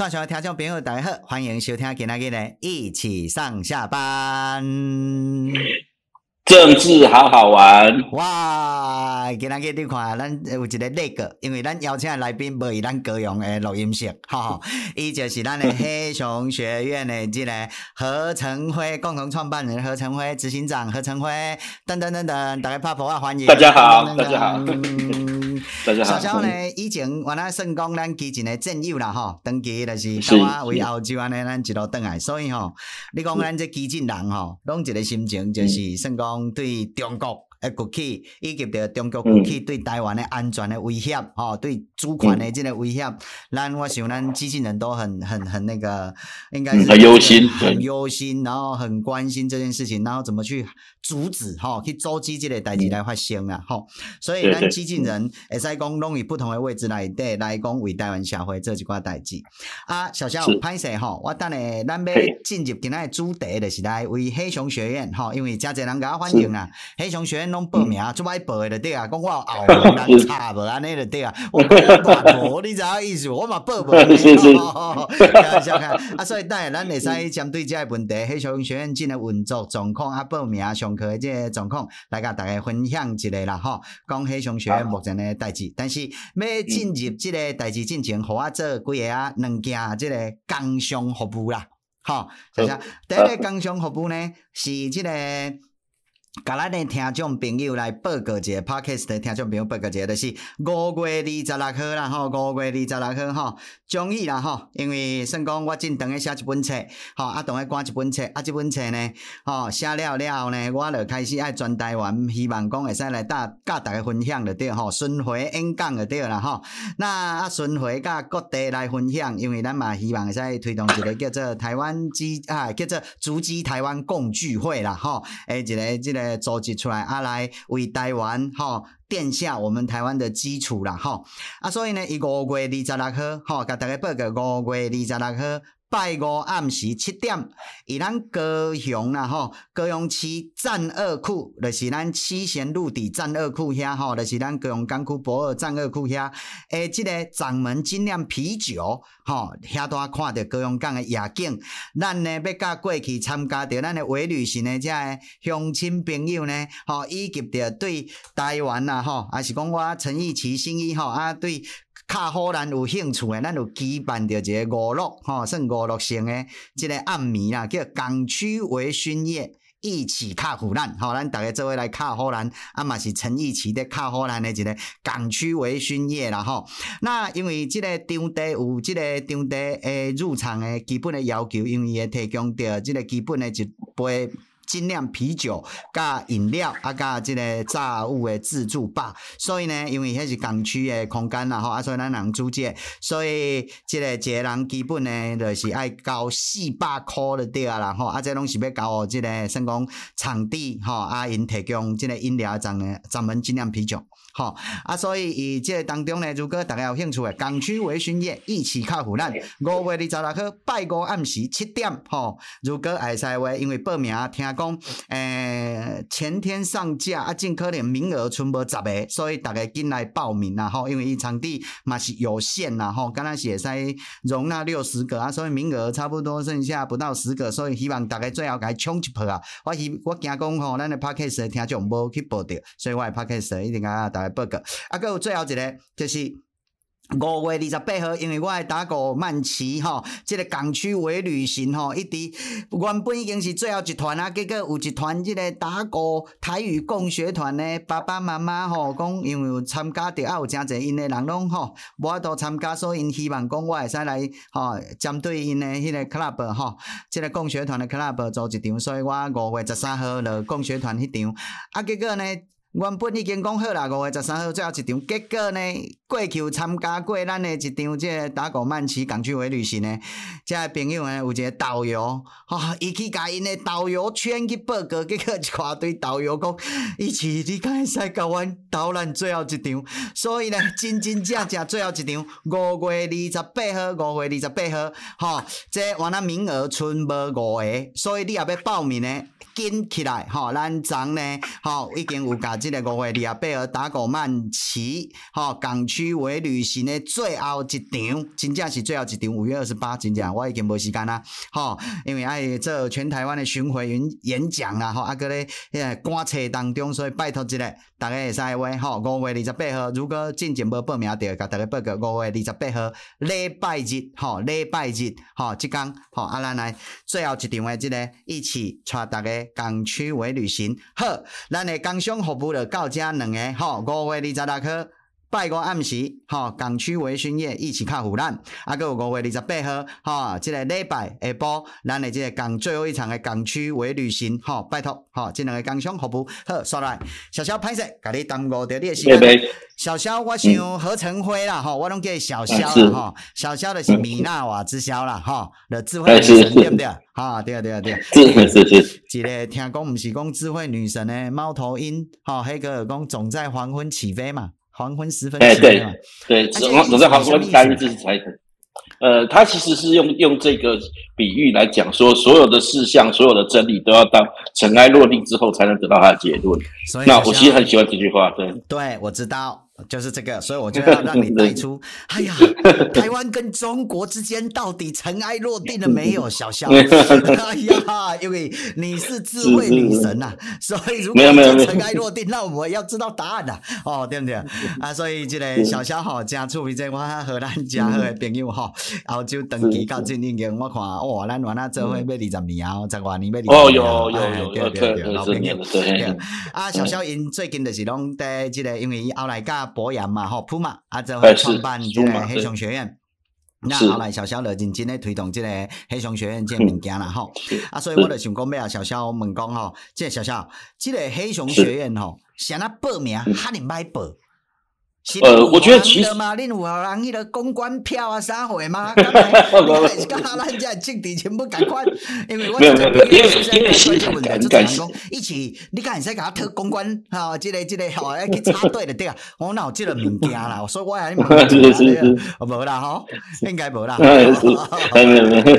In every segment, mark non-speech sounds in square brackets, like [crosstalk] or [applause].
线上的听众朋友大家好，欢迎收听今天的一起上下班。政治好好玩哇！今天你看，咱有一个那个，因为咱邀请的来宾无以咱各用的录音室，哈，伊就是咱的黑熊学院的这个何成辉共同创办人何成辉执行长何成辉等等等等，大家拍拍啊，欢迎大家好，大家好。[laughs] 大家好。呢，以前原来算讲咱基进的战友啦，吼，长期就是台湾为澳洲安尼，咱一路转来，所以吼，你讲咱这基进人吼，拢一个心情就是算讲对中国。诶，国企以及着中国国企对台湾的安全的威胁，吼、嗯，对主权的这个威胁，咱、嗯、我想咱机器人都很很很那个，应该是很忧心，很忧心，然后很关心这件事情，然后怎么去阻止，吼，去阻止这个代志来发生啊，吼、嗯，所以咱机器人会使讲拢以不同的位置来对来讲为台湾社会做一寡代志。啊，小小歹势吼，我等下咱要进入今仔的主题，就是来为黑熊学院，吼，因为真侪人甲我反映啊，黑熊学院。拢报名，做歹报的就对啊，讲我有后门难插无安尼就对啊，[laughs] 我大无，你知影意思？我嘛报无，[laughs] 开玩看啊，所以等下咱会使针对这个问题，黑熊学院进的运作状况啊，报名上课的这个状况，来甲大家分享一下啦，吼，讲黑熊学院目前的代志，但是要进入这个代志进前，互我做几个啊，两件这个工商服务啦，吼，想想第一个工商服务呢是这个。甲咱的听众朋友来报告一下 Podcast 的听众朋友报告一下，就是五月二十六号啦，吼，五月二十六号，吼，终于啦，吼，因为算讲我正当个写一本册，吼，啊，当个赶一本册，啊，这本册呢，吼，写了了后呢，我就开始爱转台湾，希望讲会使来大甲大家分享的对，吼，巡回演讲的对啦，吼，那啊，巡回甲各地来分享，因为咱嘛希望会使推动一个叫做台湾基啊，叫做足迹台湾共聚会啦，吼，诶，一个一个。诶，组织出来啊，来为台湾吼奠下我们台湾的基础啦，吼啊，所以呢，伊五月二十六号，吼，甲大家报告五月二十六号。拜五暗时七点，以咱高雄啦吼，高雄市战二区，就是咱七贤路底战二区遐吼，就是咱高雄港区驳二战二区遐，诶，即个掌门精酿啤酒，吼，遐多看着高雄港的夜景，咱呢要甲过去参加着咱的微旅行的遮个乡亲朋友呢，吼，以及着对台湾啦吼，还是讲我陈义奇心意吼啊对。较好咱有兴趣诶，咱有举办着一个娱乐，吼，算娱乐型诶，即个暗暝啦，叫港区微醺夜，一起卡虎咱，吼，咱大家做伙来卡好咱，啊嘛是陈义奇的卡好咱诶一个港区微醺夜啦，吼。那因为即个场地有即个场地诶入场诶基本诶要求，因为伊会提供着即个基本诶一杯。精酿啤酒加饮料啊，加这个炸物的自助吧。所以呢，因为迄是港区的空间啦，吼啊，所以咱人租借，所以这个一个人基本呢，就是爱交四百块的对啊啦，吼啊，这拢是要交这个算讲场地，吼啊，因提供这个饮料站的专门精酿啤酒。好啊，所以以这个当中呢，如果大家有兴趣的，港区微醺夜一起靠湖南五月二十六号拜五暗时七点，吼，如果爱使话，因为报名听，讲诶、前天上架啊，尽可能名额存无十个，所以大家进来报名啦，吼，因为伊场地嘛是有限啦，吼，刚刚是会使容纳六十个啊，所以名额差不多剩下不到十个，所以希望大家最后甲伊冲一波啊！我希我惊讲吼，咱的 Podcast 听众无去报到，所以我的 Podcast 一定甲大家。报告啊，搁有最后一个就是。五月二十八号，因为我爱打鼓慢骑吼，即、个港区微旅行吼，一直原本已经是最后一团啊，结果有一团即个打鼓台语共学团呢，爸爸妈妈吼讲，因为有参加着啊，有诚济因的人拢吼，无法度参加，所以因希望讲我会使来吼，针对因的迄个 club 吼，即个共学团的 club 做一场，所以我五月十三号了共学团迄场，啊，结果呢？原本已经讲好啦，五月十三号最后一场，结果呢，过去参加过咱的一场即个打鼓慢骑港区微旅行呢，即个朋友呢有一个导游，哈、哦，伊去甲因的导游圈去报告，结果一大堆导游讲，伊是你敢会使甲阮导览最后一场，所以呢，真真正正最后一场，五月二十八号，五月二十八号，哈、哦，这完了名额剩无五个，所以你也要报名呢。紧起来，吼，咱昨呢，吼，已经有甲即个五月二十八号打狗曼奇，吼，港区为旅行的最后一场，真正是最后一场，五月二十八，真正我已经无时间啦，吼，因为爱做全台湾的巡回演演讲啦，吼，啊搁咧，诶，观察当中，所以拜托即个，大家会使话，吼，五月二十八号，如果进前无报名的，甲大家报个五月二十八号礼拜日，吼，礼拜日，吼，即天，吼，啊，咱来最后一场的即个，一起带大家港区微旅行，好，咱的工商服务就到这两个，吼，五月二十六号。拜五暗时，吼，港区微醺夜一起看虎烂，啊，搁有五月二十八号，吼，即、这个礼拜下晡，咱的即个港最后一场的港区微旅行，吼，拜托，吼，即两个工商服务，好，刷来，小肖歹势，甲你耽误着你的时间，小肖我想何成辉啦，吼、嗯，我拢叫小肖啦，吼，小肖的是米娜瓦之肖啦，吼，的智慧女神对不对？哈，对啊，对啊，对啊，是是是，一个听讲毋是讲智慧女神的猫头鹰，吼，迄个讲总在黄昏起飞嘛。黄昏时分，哎，对对，总总在黄昏三日是才可。呃，他其实是用用这个比喻来讲说，所有的事项、所有的真理都要到尘埃落定之后，才能得到他的结论。那我其实很喜欢这句话，对，对，我知道。就是这个，所以我就要让你带出。哎呀，[laughs] 台湾跟中国之间到底尘埃落定了没有？小肖，哎呀，因为你是智慧女神呐、啊，所以如果尘埃落定，那我们要知道答案呐、啊。哦，对不对？[laughs] 啊，所以这个小肖好加出名，这我和咱家好的朋友哈，澳洲登记到进英我看哇，咱原来做伙要二十年啊，十多年要二十年。哦，有有有，对对对，老朋友。对啊，小肖因最近就是拢在这个，因为伊后来甲。博洋嘛，吼，普嘛啊，就会创办这个黑熊学院。那后来小小的认真咧推动这个黑熊学院这个物件啦，[laughs] 吼。啊，所以我就想讲，咩啊，小小问讲吼，即个小小，即个黑熊学院吼，想要报名，哈你买报。呃，我觉得其实嘛，恁有人迄个公关票啊，啥货吗？刚才咱这政治全部改款，因为我这边因为因为新闻的，就讲讲一起，你敢会使给他特公关啊？这个这个吼，要去插队的对啊，我哪有这个物件啦？所以我还是是是，无啦吼，应该无啦，没有没有没有，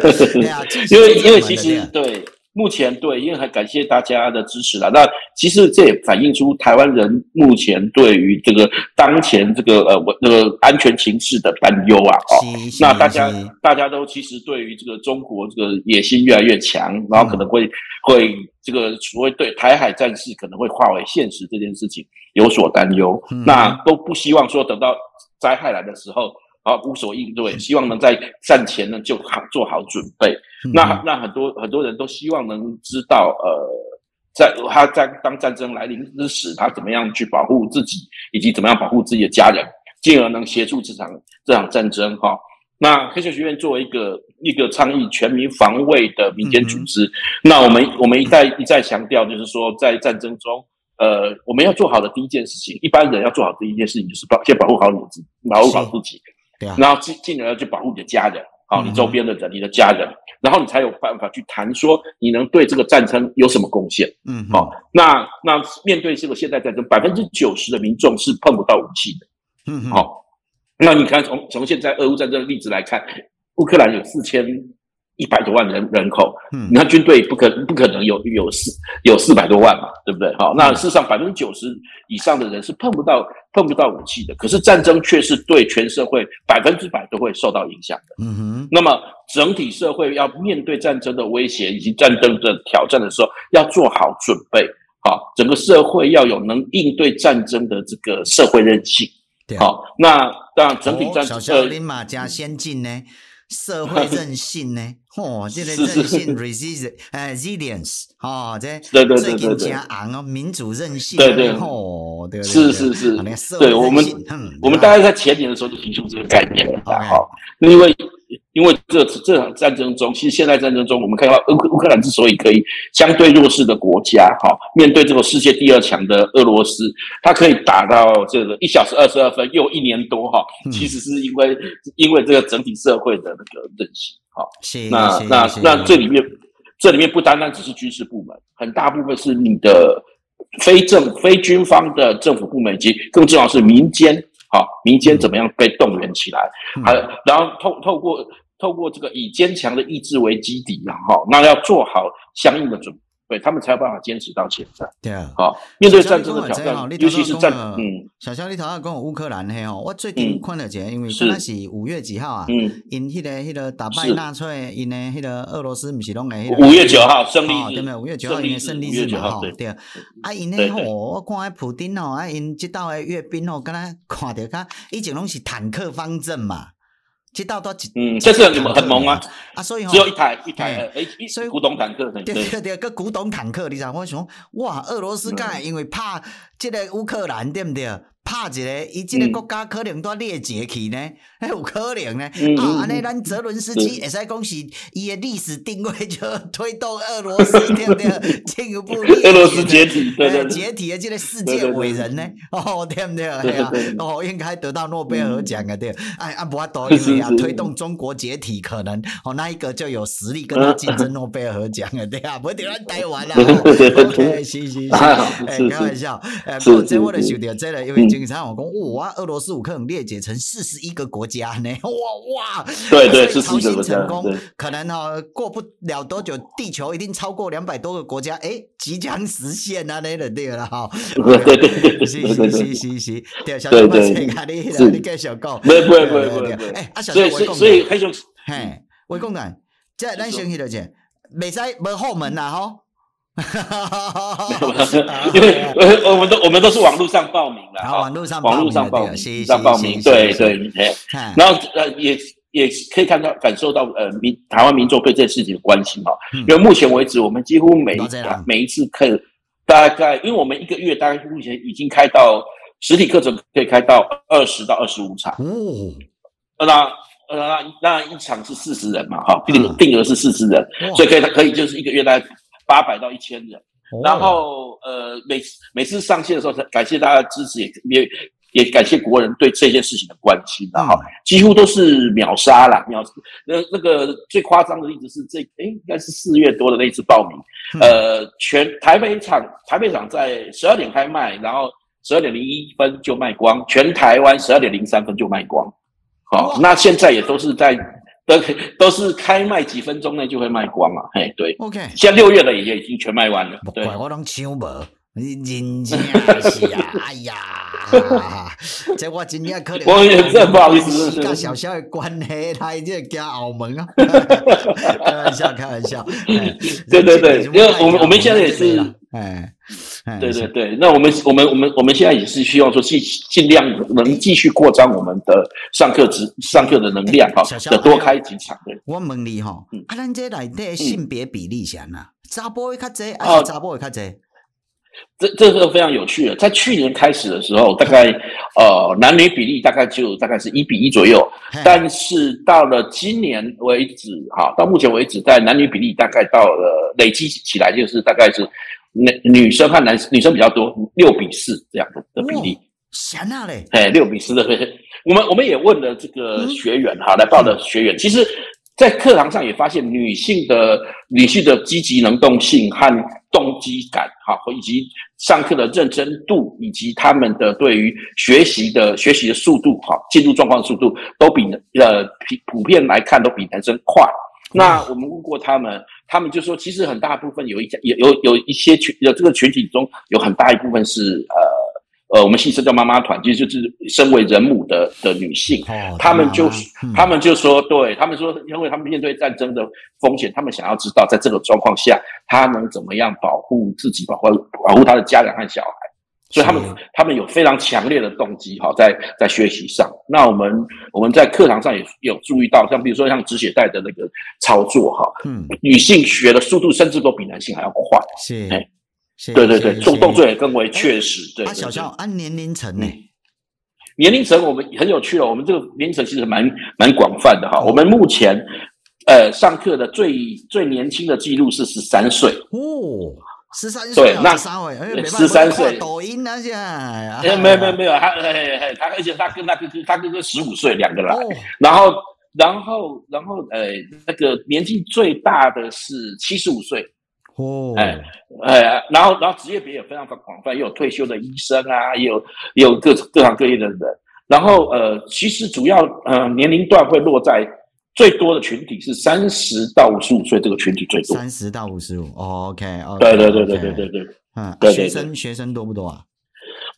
因为因为其实对。目前对，因为很感谢大家的支持啦。那其实这也反映出台湾人目前对于这个当前这个呃我那个安全形势的担忧啊。哦，那大家大家都其实对于这个中国这个野心越来越强，然后可能会、嗯、会这个所谓对台海战事可能会化为现实这件事情有所担忧。嗯、那都不希望说等到灾害来的时候。啊，无所应对，希望能在战前呢就好做好准备。嗯、那那很多很多人都希望能知道，呃，在他在当战争来临之时，他怎么样去保护自己，以及怎么样保护自己的家人，进而能协助这场这场战争。哈，那黑熊学院作为一个一个倡议全民防卫的民间组织，嗯、那我们我们一再一再强调，就是说在战争中，呃，我们要做好的第一件事情，一般人要做好的第一件事情就是保先保护好你自保护好自己。然后进进而要去保护你的家人，好，你周边的人，你的家人，然后你才有办法去谈说你能对这个战争有什么贡献。嗯，好，那那面对这个现代战争，百分之九十的民众是碰不到武器的。嗯，好，那你看从从现在俄乌战争的例子来看，乌克兰有四千。一百多万人人口，嗯，那军队不可不可能有有四有四百多万嘛，对不对？好，那事实上百分之九十以上的人是碰不到碰不到武器的，可是战争却是对全社会百分之百都会受到影响的。嗯哼，那么整体社会要面对战争的威胁以及战争的挑战的时候，要做好准备。好，整个社会要有能应对战争的这个社会韧性。对，好，那当然整体战争，小小林马加先进呢？社会韧性呢？哦，这个韧性 resilience，哦，这最近加昂哦，民主韧性，对对，哦，对，是是是，对，我们我们大概在前年的时候就提出这个概念了，好，因为。因为这这场战争中，其实现代战争中，我们看到乌乌克兰之所以可以相对弱势的国家，哈，面对这个世界第二强的俄罗斯，它可以打到这个一小时二十二分又一年多，哈，其实是因为因为这个整体社会的那个韧性，哈，那那那这里面这里面不单单只是军事部门，很大部分是你的非政非军方的政府部门以及更重要是民间。好，民间怎么样被动员起来？还、嗯、然后透透过透过这个以坚强的意志为基底，然后那要做好相应的准对他们才有办法坚持到现在。对啊，好，面对战争的挑战，尤其是战，嗯，小肖，你头先讲乌克兰嘿哦，我最近看了一下，因为那是五月几号啊？嗯，因迄个迄个打败纳粹，因的迄个俄罗斯不是拢个五月九号胜利日，对没有？五月九号因的胜利日嘛，吼，对啊。啊，因呢吼，我看迄普丁吼，啊，因这道的阅兵吼，敢若看到较以前拢是坦克方阵嘛。这道都嗯，这是很很萌啊！啊，所以只有一台一台诶，所以古董坦克，对对对，个古董坦克，你知道我想哇，俄罗斯干因为怕这个乌克兰，对不对？怕一个，伊即个国家可能都裂解去呢，还 [laughs] 有可能呢。啊，安尼咱泽伦斯基会使讲是伊的历史定位就推动俄罗斯对不对？[laughs] 进一步俄罗斯解体，对对解体的这个世界伟人呢？哦，对不对？对啊，哦，应该得到诺贝尔奖啊，对。哎，啊，不啊，多因为啊，推动中国解体可能哦，那一个就有实力跟他竞争诺贝尔奖啊，对啊，[laughs] 不得咱台湾啦。OK，行行行，哎，开玩笑，哎，不过这我的兄弟真的因为。经常我讲，哇，俄罗斯乌克兰裂解成四十一个国家呢，[laughs] 哇哇，对对，是超新成功，可能哦，过不了多久，地球一定超过两百多个国家，哎，即将实现啊，那个对了哈，[laughs] 对对对，是是是是是，对，小熊，你你你继续讲，不会不会不会不会，哎，啊，小熊，所以所以嘿，我讲讲，这咱先去了解，未使无后门呐，吼。哈哈哈哈哈！因为我们都我们都是网络上报名的，网络上网络上报名上报名，对对，然后呃也也可以看到感受到呃民台湾民众对这件事情的关心哈。因为目前为止，我们几乎每一每一次课大概，因为我们一个月大概目前已经开到实体课程可以开到二十到二十五场。哦，那那那一场是四十人嘛，哈，定定额是四十人，所以可以可以就是一个月大概。八百到一千人，然后呃，每次每次上线的时候，感谢大家的支持，也也也感谢国人对这件事情的关心，然后几乎都是秒杀了，秒那那个最夸张的例子是这，哎，应该是四月多的那一次报名，呃，全台北场台北场在十二点开卖，然后十二点零一分就卖光，全台湾十二点零三分就卖光，好，那现在也都是在。都 [laughs] 都是开卖几分钟内就会卖光了，嘿，对，OK，像六月的也已经全卖完了。对，我拢抢无，你真正是啊，[laughs] 哎呀，这我真正可能。我也真不好意思，一个小小的关系，他已经加澳门啊。[laughs] 开玩笑，开玩笑。对对对，因为我们我们现在也是，哎。对对对，那我们我们我们我们现在也是希望说，尽尽量能继续扩张我们的上课值上课的能量哈，要多开几场。我问你哈，啊，咱这内底性别比例是哪？查甫会较侪，还是查某会较侪？这这个非常有趣的，在去年开始的时候，大概呃男女比例大概就大概是一比一左右，但是到了今年为止哈，到目前为止，在男女比例大概到了累积起来就是大概是。女女生和男生女生比较多，六比四这样的的比例。闲那嘞，哎，六比四的。我们我们也问了这个学员哈，来报的学员，其实，在课堂上也发现女性的女性的积极能动性和动机感哈，以及上课的认真度，以及他们的对于学习的学习的速度哈，进入状况的速度，都比呃普普遍来看都比男生快。那我们问过他们，他们就说，其实很大部分有一家有有有一些群，有这个群体中有很大一部分是呃呃，我们戏称叫妈妈团，其实就是身为人母的的女性，哦、他们就、嗯、他们就说，对他们说，因为他们面对战争的风险，他们想要知道在这个状况下，他能怎么样保护自己，保护保护他的家人和小孩。所以他们他们有非常强烈的动机哈，在在学习上。那我们我们在课堂上也有注意到，像比如说像止血带的那个操作哈，嗯，女性学的速度甚至都比男性还要快。是，哎，对对对，做动作也更为确实。对，小肖按年龄层呢？年龄层我们很有趣了，我们这个年龄层其实蛮蛮广泛的哈。我们目前呃上课的最最年轻的记录是十三岁哦。十三岁，那十三岁，抖音那些，哎，没有没有没有，他哎他而且他跟他哥哥，他哥哥十五岁，两个人，然后然后然后呃那个年纪最大的是七十五岁，哦，哎哎，然后然后职业别也非常的广泛，也有退休的医生啊，也有也有各各行各业的人，然后呃其实主要呃年龄段会落在最多的群体是三十到五十五岁，这个群体最多。三十到五十五，OK，对对对对对对对，嗯，对学生学生多不多啊？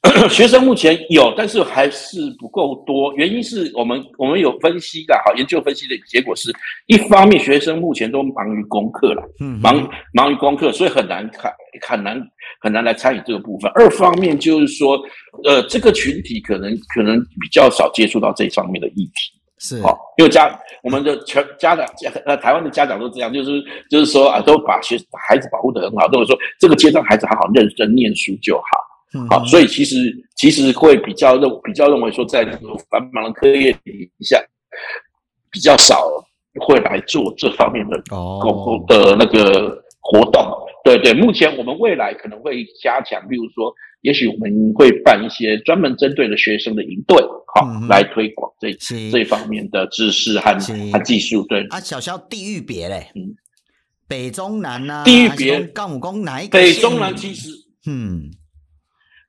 [clears throat] 学生目前有，但是还是不够多。原因是我们我们有分析的，好研究分析的结果是，一方面学生目前都忙于功课了，嗯，忙忙于功课，所以很难看，很难很难来参与这个部分。二方面就是说，呃，这个群体可能可能比较少接触到这方面的议题，是好，因为家我们的全家长呃台湾的家长都这样，就是就是说啊，都把学孩子保护得很好，都会说这个阶段孩子好好认真念书就好。好，所以其实其实会比较认比较认为说，在这个繁忙的课业底下，比较少会来做这方面的哦的那个活动。对对，目前我们未来可能会加强，比如说，也许我们会办一些专门针对的学生的营队，好来推广这这方面的知识和和技术。对啊，小小地域别嘞，嗯，北中南啊，地域别，高武哪一个？北中南其实，嗯。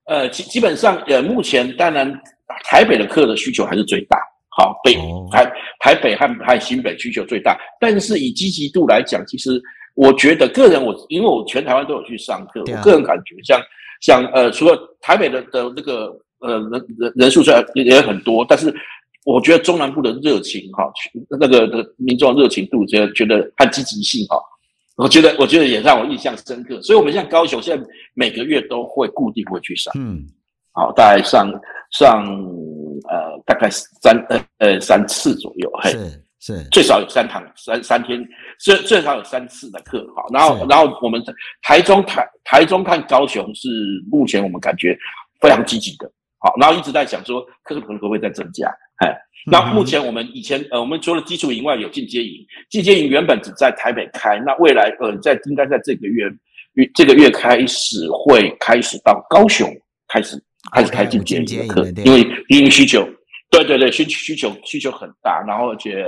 呃，基基本上，呃，目前当然台北的课的需求还是最大，好，北台台北和和新北需求最大，但是以积极度来讲，其实我觉得个人我因为我全台湾都有去上课，我个人感觉像像呃，除了台北的的那个呃人人人数虽然也也很多，但是我觉得中南部的热情哈，那个的民众热情度觉得觉得和积极性哈。我觉得，我觉得也让我印象深刻。所以，我们像高雄，现在每个月都会固定会去上，嗯，好，大概上上呃，大概三呃呃三次左右，是是，最少有三堂三三天，最最少有三次的课，好，然后然后我们台中台台中看高雄是目前我们感觉非常积极的，好，然后一直在想说课程可不可以再增加，哎。那目前我们以前呃，我们除了基础营外有进阶营，进阶营原本只在台北开，那未来呃，在应该在这个月月这个月开始会开始到高雄开始开始开进阶营的课，因为因为需求，对对对，需需求需求很大，然后而且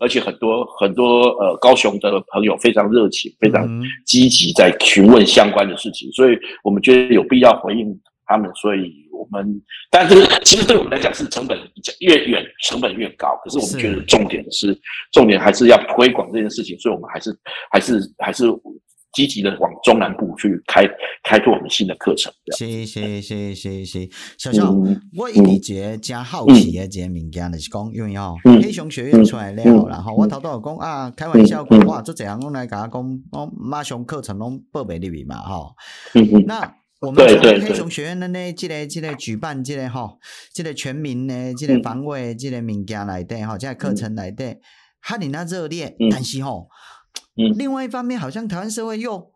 而且很多很多呃高雄的朋友非常热情，非常积极在询问相关的事情，所以我们觉得有必要回应他们，所以。我们，但是其实对我们来讲是成本越远，成本越高。可是我们觉得重点是，是重点还是要推广这件事情，所以我们还是还是还是积极的往中南部去开开拓我们新的课程。是是是是是，小小，嗯、我一直觉加好奇的这个物件就是讲，因为哦，黑熊学院出来了，嗯、然后我头都有讲啊，开玩笑讲哇，做这样我来甲我讲，我马上课程拢报备入去嘛，哈，那。我们黑熊学院的呢，这个这个举办这个哈，这个全民呢，这个防卫这个物件来的哈，这个课程来的，哈你那热烈，但是哈，另外一方面，好像台湾社会又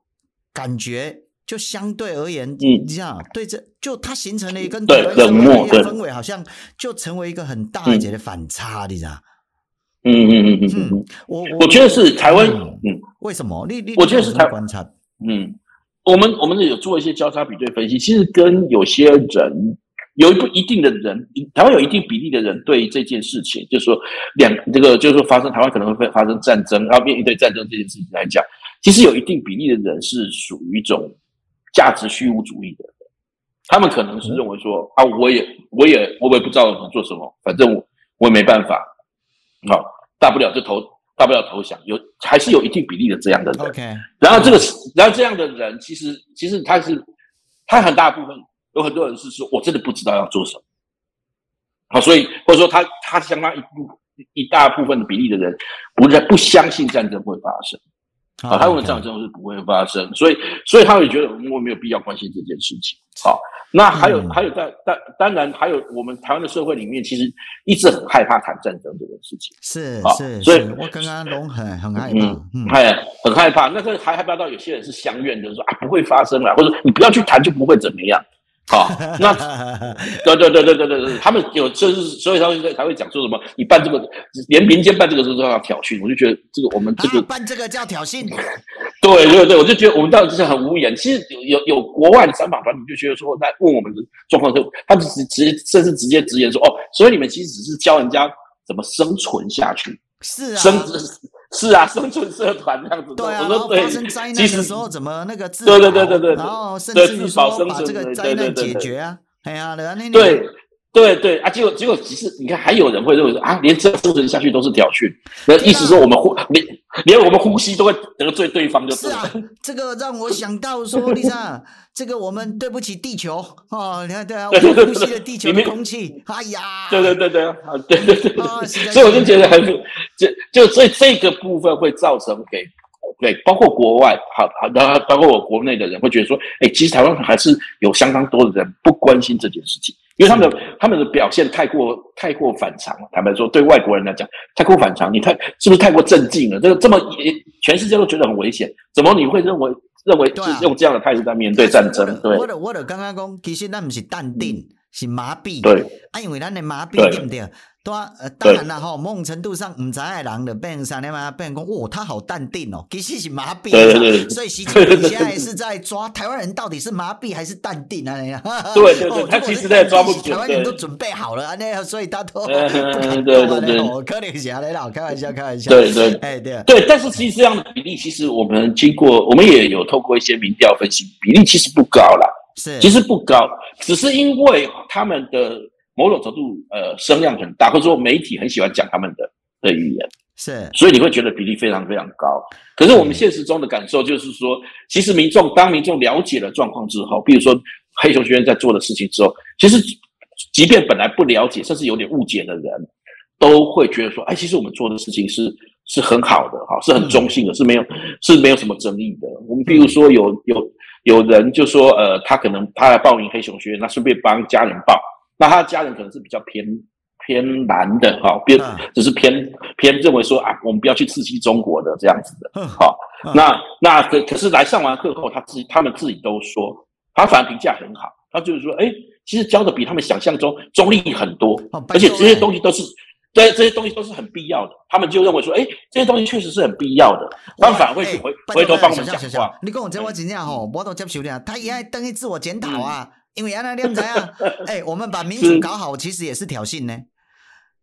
感觉就相对而言，你知道，对这就它形成了一个台湾社会的氛围，好像就成为一个很大一截的反差，你知道？嗯嗯嗯嗯嗯，我我觉得是台湾，嗯，为什么？你你我觉得是台观察，嗯。我们我们有做一些交叉比对分析，其实跟有些人有一部一定的人，台湾有一定比例的人对这件事情，就是说两这个就是说发生台湾可能会发生战争，然后面对战争这件事情来讲，其实有一定比例的人是属于一种价值虚无主义的，他们可能是认为说啊，我也我也我也不知道能做什么，反正我我也没办法，好，大不了就投。大不了投降，有还是有一定比例的这样的人。Okay. 然后这个，然后这样的人，其实其实他是他很大部分有很多人是说，我真的不知道要做什么。好，所以或者说他他相当一部一大部分的比例的人，不在不相信战争会发生。啊，他认为战争是不会发生，所以所以他会觉得我没有必要关心这件事情。好。那还有、嗯、还有在当当然还有我们台湾的社会里面，其实一直很害怕谈战争这件事情。是是，所以我刚刚龙很很害怕，嗯，害、嗯、很害怕。那个还害怕到有些人是相怨，就是说啊不会发生了，或者你不要去谈就不会怎么样。好，那 [laughs] 对对对对对对对，他们有就是所以他们才会讲说什么，你办这个连民间办这个都要挑衅，我就觉得这个我们这个、啊、办这个叫挑衅。[laughs] 对对对，我就觉得我们到底是很无言。其实有有有国外的三访团，你就觉得说，在问我们的状况时，他们直直接甚至直接直言说，哦，所以你们其实只是教人家怎么生存下去，是啊，生是啊，生存社团这样子。对啊，我说对，发生灾难的时候怎么那个自对对对对对，然后甚至于说把这个灾难解决啊，哎呀，对。对对啊，结果结果其实你看，还有人会认为说啊，连这样生存下去都是挑衅，那意思说我们会连连我们呼吸都会得罪对方，就是啊。这个让我想到说，[laughs] 丽莎，这个我们对不起地球哦，你看对啊，我们呼吸了地球的空气，哎呀，对对对对啊，对对对，所以我就觉得很就就所以这个部分会造成给。对，包括国外，好好，然后包括我国内的人会觉得说，哎，其实台湾还是有相当多的人不关心这件事情，因为他们的他们的表现太过太过反常了。坦白说，对外国人来讲，太过反常，你太是不是太过镇静了？这个这么全世界都觉得很危险，怎么你会认为认为是用这样的态度在面对战争？对，我的我的刚刚讲，其实那不是淡定，是麻痹。对，啊，因为咱的麻痹对不对？呃，当然了哈，某种程度上，唔知爱人的变啥的嘛，变讲，哦，他好淡定哦，其实是麻痹。对对对。所以习近平现在是在抓台湾人到底是麻痹还是淡定啊？对对对，他其实在抓不住。台湾人都准备好了啊，那样，所以他都不敢 [laughs] 动我可怜下来了，开玩笑，开玩笑。对对，哎对。对，但是其实这样的比例，其实我们经过，我们也有透过一些民调分析，比例其实不高啦。是。其实不高，只是因为他们的。某种程度，呃，声量很大，或者说媒体很喜欢讲他们的的语言，是，所以你会觉得比例非常非常高。可是我们现实中的感受就是说，嗯、其实民众当民众了解了状况之后，比如说黑熊学院在做的事情之后，其实即便本来不了解，甚至有点误解的人，都会觉得说，哎，其实我们做的事情是是很好的，哈，是很中性的，嗯、是没有是没有什么争议的。我们比如说有有有人就说，呃，他可能他来报名黑熊学院，那顺便帮家人报。那他的家人可能是比较偏偏蓝的哈，偏只是偏偏认为说啊，我们不要去刺激中国的这样子的，好，那那可可是来上完课后，他自己他们自己都说，他反而评价很好，他就是说，哎，其实教的比他们想象中中立很多，而且这些东西都是，对，这些东西都是很必要的，他们就认为说，哎，这些东西确实是很必要的，他们反而会去回回头帮我们讲话。你跟我这我真正吼，我都接受了，他也爱等于自我检讨啊。因为原来你们怎样？[laughs] 哎，我们把民主搞好，其实也是挑衅呢。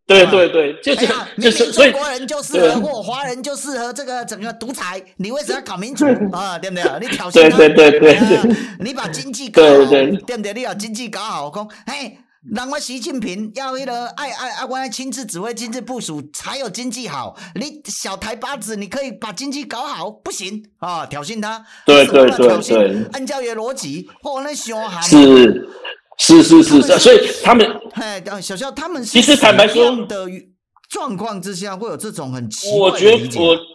对对对，就是就是，所以中国人就适合，或华人就适合这个整个独裁。你为什么要搞民主啊？对不对？你挑衅他。对对对对。你把经济搞好，对不对？你把经济搞好，讲嘿。让我习近平要迄个爱爱爱，我来亲自指挥、亲自部署，才有经济好。你小台巴子，你可以把经济搞好，不行啊！挑衅他，对对对对，按照原逻辑，哦，那凶悍是是是是是，所以他们，哎，小肖他们其实坦白说的状况之下，会有这种很奇怪的理解。我觉得我。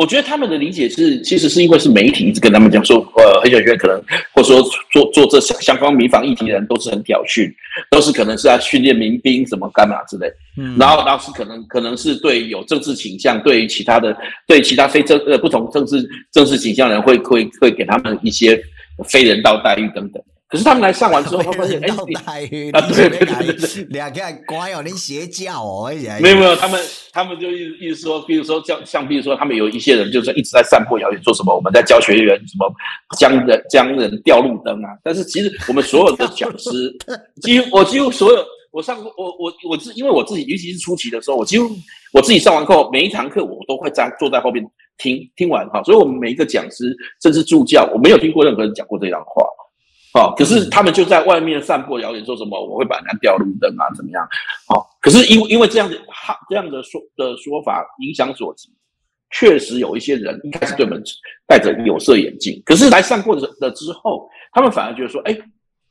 我觉得他们的理解是，其实是因为是媒体一直跟他们讲说，呃，黑熊学院可能，或者说做做这相相关民防议题的人都是很挑衅，都是可能是在训练民兵什么干嘛之类，嗯，然后当时可能可能是对有政治倾向，对于其他的对其他非政呃不同政治政治倾向的人会会会给他们一些非人道待遇等等。可是他们来上完之后，[laughs] 他发现哎，啊，对对对对，两个乖哦，你邪教哦，没有没有，他们他们就意思意思说，比如说像像比如说，他们有一些人就是一直在散播谣言，说什么我们在教学员什么将人将人吊路灯啊。但是其实我们所有的讲师，[laughs] 几乎我几乎所有我上过我我我自因为我自己，尤其是初期的时候，我几乎我自己上完课，每一堂课我都会在坐在后边听听完哈。所以我们每一个讲师甚至助教，我没有听过任何人讲过这样话。好，可是他们就在外面散播谣言，说什么我会把人家吊路灯啊，怎么样？哦，可是因为因为这样的哈这样的说的说法影响所及，确实有一些人一开始对我们戴着有色眼镜，可是来散播的的之后，他们反而觉得说，哎。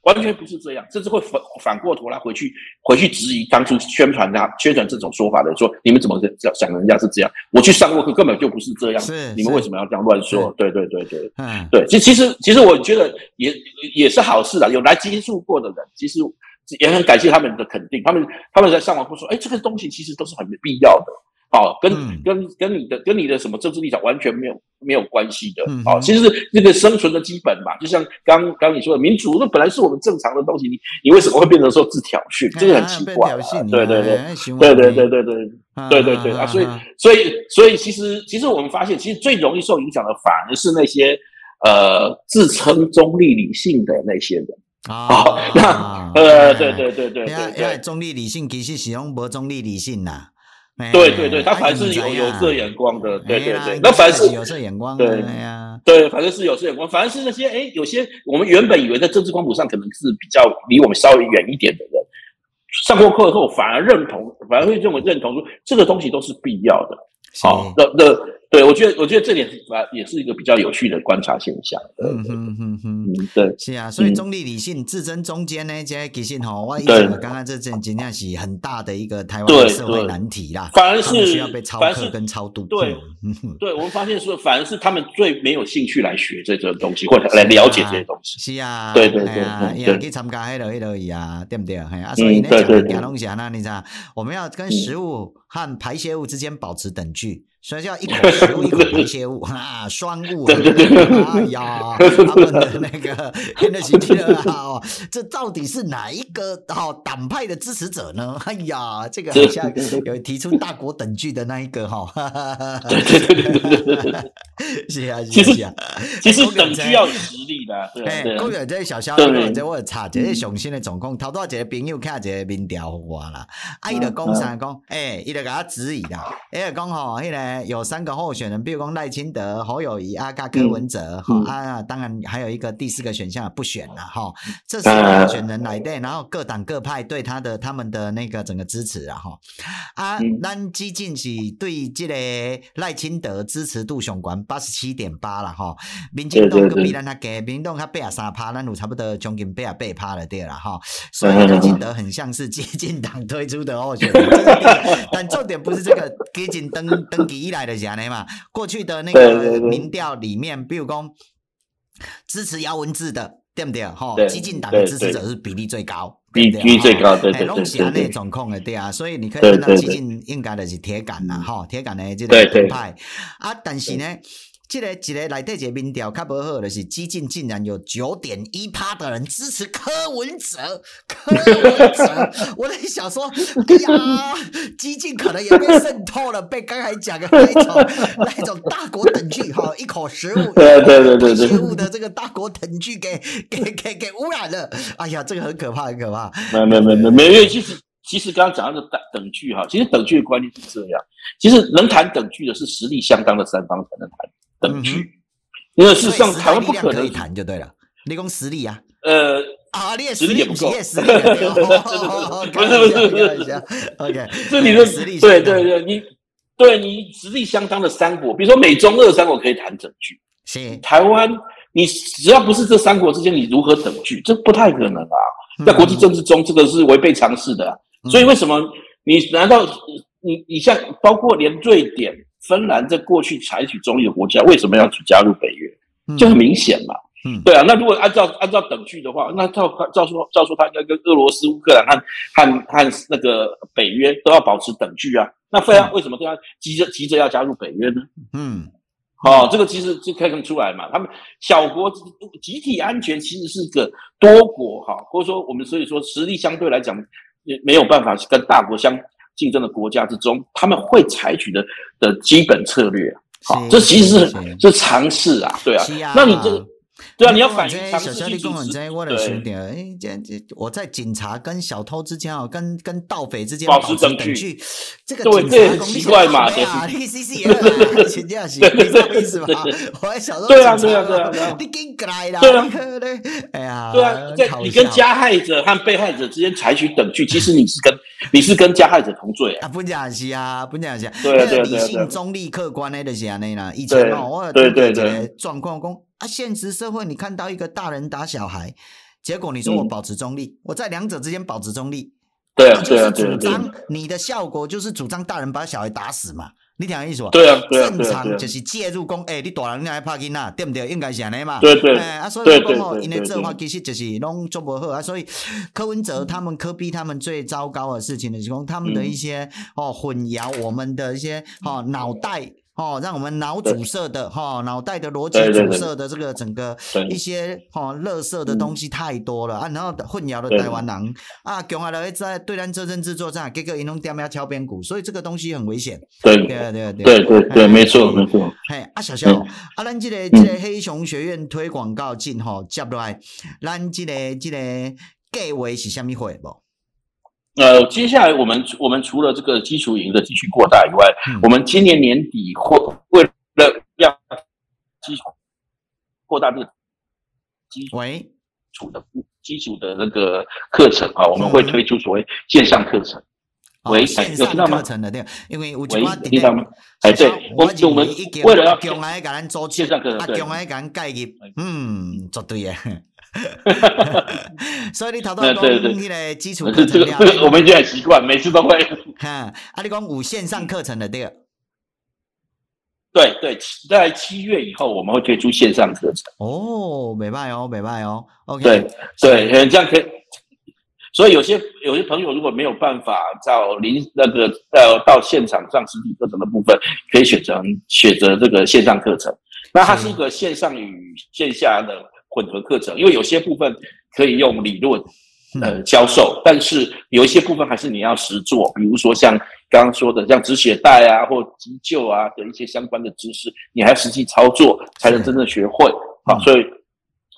完全不是这样，甚至会反反过头来回去回去质疑当初宣传他宣传这种说法的，说你们怎么想人家是这样？我去上过课根本就不是这样，是你们为什么要这样乱说？对对对对，嗯，对，其其实其实我觉得也也是好事啊，有来接触过的人，其实也很感谢他们的肯定，他们他们在上完课说，哎，这个东西其实都是很没必要的。好，跟跟跟你的跟你的什么政治立场完全没有没有关系的。好，其实是这个生存的基本嘛，就像刚刚你说的，民主那本来是我们正常的东西，你你为什么会变成说自挑衅，这个很奇怪。对对对，对对对对对对对对啊！所以所以所以，其实其实我们发现，其实最容易受影响的，反而是那些呃自称中立理性的那些人啊。呃，对对对对，因为中立理性其实始终不中立理性呐。对对对，他凡是有有色眼光的，对对对，那凡是有色眼光，对呀，对，反正是有色眼光，反正是那些哎，有些我们原本以为在政治光谱上可能是比较离我们稍微远一点的人，上过课后反而认同，反而会认为认同说这个东西都是必要的。好，那那对我觉得，我觉得这点也是一个比较有趣的观察现象。嗯哼哼哼，对，是啊，所以中立理性、至真中间呢，这些其实哈，我以前刚刚这阵真的是很大的一个台湾的社会难题啦。反而是需要被超课跟超度。对，对，我们发现说，反而是他们最没有兴趣来学这这东西，或者来了解这些东西。是啊，对对对，也去参加黑了黑了一啊，对不对？啊，所以那讲的讲东西啊，那你知道，我们要跟食物和排泄物之间保持等距。所以叫一口食物，[laughs] 一口排泄物 [laughs] 啊，双物啊！哎呀，[laughs] 他们的那个那的心情啊，这到底是哪一个哦党派的支持者呢？哎呀，这个好像有提出大国等距的那一个哈。对对对对对对，是啊是啊，其实等距要有实力的。对，公园这小小的，这我查这些上新的状况，头多几个朋友看这个民调我啦，啊，伊就讲啥讲？哎，伊就给他质疑啦，伊就讲吼，迄个。有三个候选人，比如说赖清德、侯友谊、阿嘎柯文哲，哈、嗯、啊，当然还有一个第四个选项不选了，哈，这四个候选人来对，然后各党各派对他的他们的那个整个支持，然后啊，咱基进是对这个赖清德支持度上关八十七点八了，哈，民进党比咱他给民进党他八十三趴，咱有差不多将近八十八趴了，对了，哈，所以赖清德很像是基进党推出的候选人，但重点不是这个基进登登记。依赖的是嘛？过去的那个民调里面，比如讲支持姚文智的，对不对？哈，激进党的支持者是比例最高，比例最高，对对对，拢是安尼状况的，对啊。所以你可以看到激进应该的是铁杆呐，哈，铁杆的这个党派啊，但是呢。这个一个内底一个民调较不好的是，激进竟然有九点一趴的人支持柯文哲，柯文哲，我在想说，哎呀，激进可能也被渗透了，被刚才讲的那一种那一种大国等距哈，一口食物，对对对对，食物的这个大国等距给给给给污染了，哎呀，这个很可怕，很可怕。没有没有没有没有，因为其实其实刚刚讲到的等等距哈，其实等距的观念是这样，其实能谈等距的是实力相当的三方才能谈。等距，因为事实上台湾不可能谈就对了。你讲实力啊？呃，啊，你实力也不够，实力不够。不是不是不是，OK，这你的实力，对对对，你对你 [laughs] 实力相当的三国，比如说美中俄三国可以谈整句。是台湾，你只要不是这三国之间，你如何等距？这不太可能啊！在国际政治中，这个是违背常识的。所以为什么你难道你你像包括连瑞典？芬兰在过去采取中立的国家，为什么要去加入北约？就很明显嘛。嗯，对啊。那如果按照按照等距的话，那照照说照说，他应该跟俄罗斯、乌克兰和和和那个北约都要保持等距啊。那非要为什么都要急着急着要加入北约呢？嗯，哦，这个其实就可以看出来嘛。他们小国集体安全其实是个多国哈，或者说我们所以说实力相对来讲也没有办法跟大国相。竞争的国家之中，他们会采取的的基本策略，好，这其实是是尝试啊，对啊，那你这个。对啊，你要反映小小弟跟我在我的兄弟，哎，这这我在警察跟小偷之间哦，跟跟盗匪之间保持等距，这个对这很奇怪嘛？对啊，你 C C 也很请假是，你知道意思吗？我还小时候对啊对啊对啊，你给过来了，对啊，哎呀，对啊，在你跟加害者和被害者之间采取等距，其实你是跟你是跟加害者同罪啊，不讲是啊，不讲是，对对对，理性中立客观的就是安尼啦，以前哦，我对对对状况讲。啊，现实社会，你看到一个大人打小孩，结果你说我保持中立，嗯、我在两者之间保持中立，对啊，就是主张你的效果就是主张大人把小孩打死嘛，你听我意思吧？对啊，正常就是介入讲，哎，你大人你还拍囡仔，对不对？应该是安尼嘛？对对，哎，啊，所以讲吼，因为这话其实就是拢做不好啊，所以柯文哲他们柯比他们最糟糕的事情的是讲，他们的一些、嗯、哦混淆我们的一些哦脑袋。哦，让我们脑阻塞的哈，脑袋的逻辑阻塞的这个整个一些哈，垃圾的东西太多了啊，然后混淆了台湾人。啊，共下来在对咱这政治作战，结果伊拢点名敲边鼓，所以这个东西很危险。对。对对对。对对，没错没错。嘿，啊小小，啊咱这个这个黑熊学院推广告进吼接落来，咱这个这个计划是虾米货不？呃，接下来我们我们除了这个基础营的继续扩大以外，嗯、我们今年年底或为了要基础扩大这个基础。喂础的基础的那个课程啊，我们会推出所谓线上课程。喂，有听到吗？因为有喂，听到吗？哎，对，我我们为了要将来给咱做线上课程，啊，将来给咱介入，嗯，绝对嘅。[laughs] 所以你头头讲迄个基础课程，这个这个我们已经很习惯，每次都会。[laughs] 哈，啊，你讲五线上课程的对。对对，在七月以后我们会推出线上课程。哦，没办哦，没办哦。OK，对对，这样可以。所以有些有些朋友如果没有办法到临那个呃到现场上实体课程的部分，可以选择选择这个线上课程。那它是一个线上与线下的混合课程，因为有些部分可以用理论呃教授，但是有一些部分还是你要实做，比如说像刚刚说的像止血带啊或急救啊的一些相关的知识，你还要实际操作才能真正学会。好，所以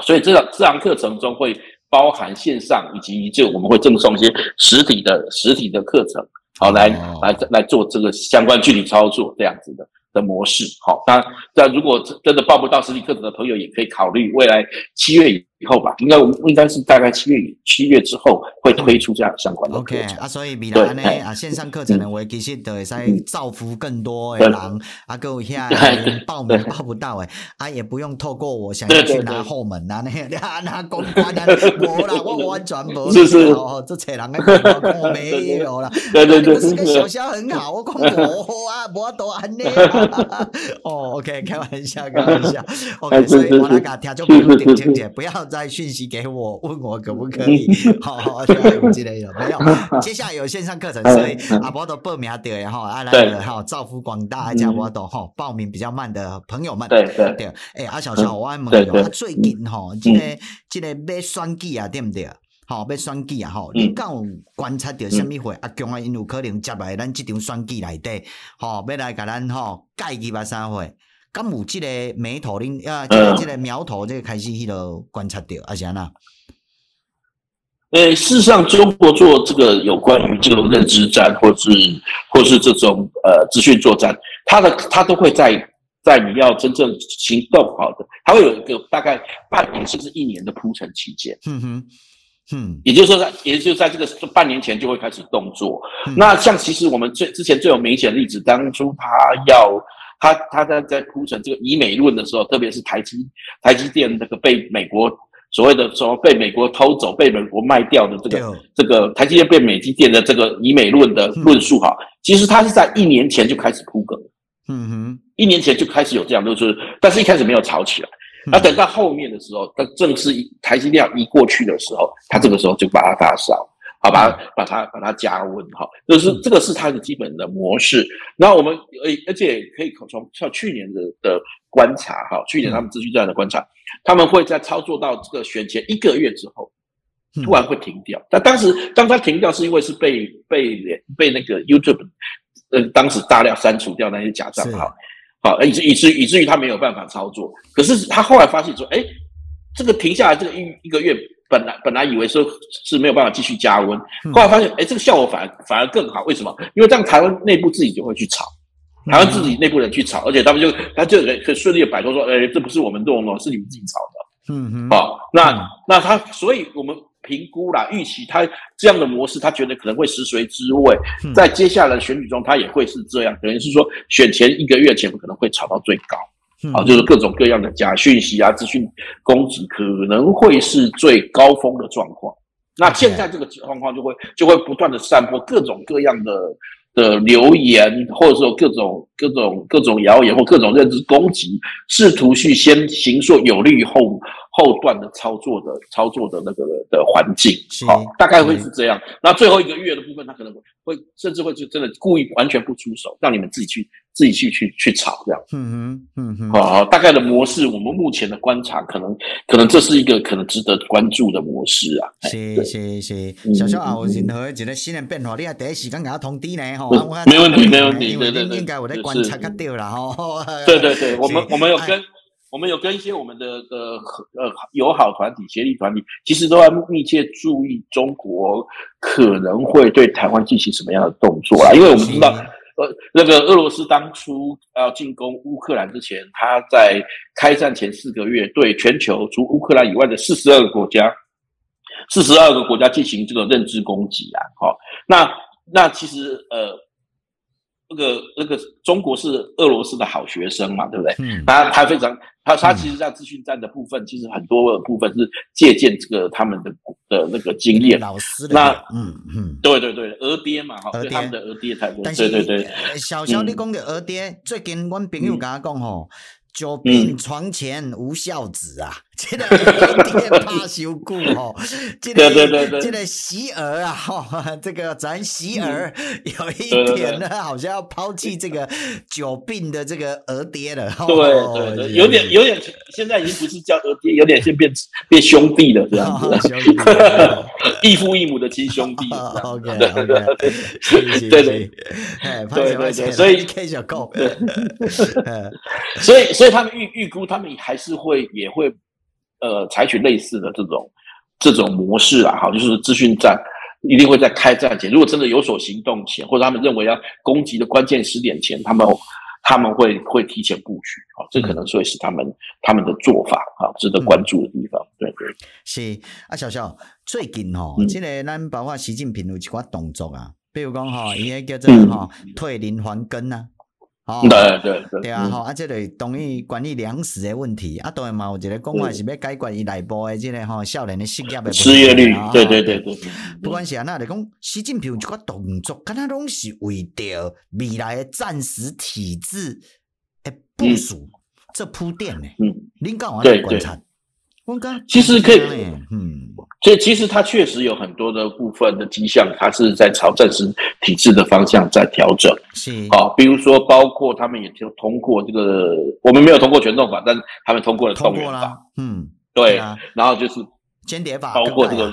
所以这堂这堂课程中会。包含线上以及就我们会赠送一些实体的实体的课程，好来来来做这个相关具体操作这样子的的模式。好，那那如果真的报不到实体课程的朋友，也可以考虑未来七月以后吧，应该应该是大概七月七月之后会推出这样相关的课程。OK 啊，所以未来呢啊线上课程呢，我，其实都会使造福更多的人。啊，各位遐报名报不到诶，啊也不用透过我想要去拿后门啊，那那 [laughs] 那公关啊，无啦，我完全无。是是哦，这扯人的广告没有啦。[laughs] 对对对，是个小肖很好，[laughs] 我讲无啊，无多安尼。哦，OK，开玩笑，开玩笑。OK，所以我来甲听众朋友点清楚，不要。再讯息给我，问我可不可以？好好，就有这类的没有？[laughs] 接下来有线上课程，所以阿波都报名的哈，阿来的哈，造福广大家波都哈，报名比较慢的朋友们，对对对。哎，阿小小，我问你哦，最近哈，这个这个要选举啊，对不对？好，要选举啊，哈，你敢有观察到什么会？阿强啊，因有可能接来咱这场选举内底，好，要来给咱哈介入啊，啥会？敢有这个苗头，恁啊，这个这个苗头，这个开始去都观察到，阿翔啊。诶，事实上，中国做这个有关于这种认知战，或是或是这种呃资讯作战，它的它都会在在你要真正行动好的，它会有一个大概半年甚至一年的铺陈期间。嗯哼，嗯，也就是说在，也就是在这个半年前就会开始动作。嗯、那像其实我们最之前最有明显的例子，当初他要。他他在在铺陈这个以美论的时候，特别是台积台积电那个被美国所谓的说被美国偷走、被美国卖掉的这个这个台积电被美积电的这个以美论的论述哈，其实他是在一年前就开始铺梗，嗯哼，一年前就开始有这样的就是，但是一开始没有吵起来，那等到后面的时候，他正式台积电要移过去的时候，他这个时候就把它发烧。好，把它把它把它加温，哈，就是这个是它的基本的模式。然后我们而而且可以从像去年的的观察，哈，去年他们资讯站的观察，他们会在操作到这个选前一个月之后，突然会停掉。但当时当他停掉，是因为是被被被那个 YouTube，呃，当时大量删除掉那些假账号，好，以至以至以至于他没有办法操作。可是他后来发现说，哎，这个停下来这个一一个月。本来本来以为说是没有办法继续加温，后来发现，哎，这个效果反而反而更好。为什么？因为这样台湾内部自己就会去炒，台湾自己内部人去炒，而且他们就他就可以顺利的摆脱说，哎，这不是我们弄的，是你们自己炒的。嗯嗯。好，那那他，所以我们评估啦，预期他这样的模式，他觉得可能会食髓知味，在接下来的选举中，他也会是这样，可能是说选前一个月前可能会炒到最高。啊，就是各种各样的假讯息啊，资讯攻击可能会是最高峰的状况。那现在这个状况就会就会不断的散播各种各样的的留言，或者说各种各种各种谣言或各种认知攻击，试图去先行说有利于后后段的操作的操作的那个的环境。好，大概会是这样。那最后一个月的部分，他可能会甚至会就真的故意完全不出手，让你们自己去。自己去去去炒这样，嗯哼，嗯哼，好，大概的模式，我们目前的观察，可能可能这是一个可能值得关注的模式啊。是是是，小小啊，有任何一个新的变化，你要第一时间给他通知呢，吼。没问题，没问题，对对对，应该我在观察对了吼。对对对，我们我们有跟我们有跟一些我们的的呃友好团体、协力团体，其实都在密切注意中国可能会对台湾进行什么样的动作啊，因为我们知道。那个俄罗斯当初要进攻乌克兰之前，他在开战前四个月，对全球除乌克兰以外的四十二个国家，四十二个国家进行这个认知攻击啊！好，那那其实呃。那个那个中国是俄罗斯的好学生嘛，对不对？嗯，他他非常他他其实在资讯战的部分，嗯、其实很多的部分是借鉴这个他们的的那个经验。老师的那嗯嗯，对对对，俄爹嘛，哈，爹他们的俄爹太多。对对对，小肖你讲的俄爹，嗯、最近我朋友跟他讲吼。嗯久病床前无孝子啊！这个怕羞故吼，这个这个喜儿啊，哈，这个咱喜儿有一点呢，好像要抛弃这个久病的这个儿爹了。对对对，有点有点，现在已经不是叫儿爹，有点先变变兄弟了这样子，异父异母的亲兄弟。OK OK，对对对，哎，对对对，所以开小口，所以。所以他们预预估，他们还是会也会，呃，采取类似的这种这种模式啊，哈，就是资讯战一定会在开战前，如果真的有所行动前，或者他们认为要攻击的关键时点前，他们他们会会提前布局，啊，这可能会是他们他们的做法啊，值得关注的地方。对对，是啊，小小最近吼，这个咱包括习近平有一寡动作啊，比如讲哈，伊个叫做哈退林还耕啊。对对对，对啊，吼，啊，这个关于关于粮食的问题，啊，当然嘛，有一个讲话是要解决伊内部的这个吼少年的失业的失业率，对对对对。不管是安那来讲，习近平有一个动作，敢若拢是为着未来的战时体制的部署，这铺垫呢。嗯，您刚好来观察。我刚其实可以，嗯。所以其实它确实有很多的部分的迹象，它是在朝战时体制的方向在调整。是啊，比如说包括他们也就通过这个，我们没有通过全动法，但他们通过了动员法。嗯，对啊，然后就是间谍法，包括这个。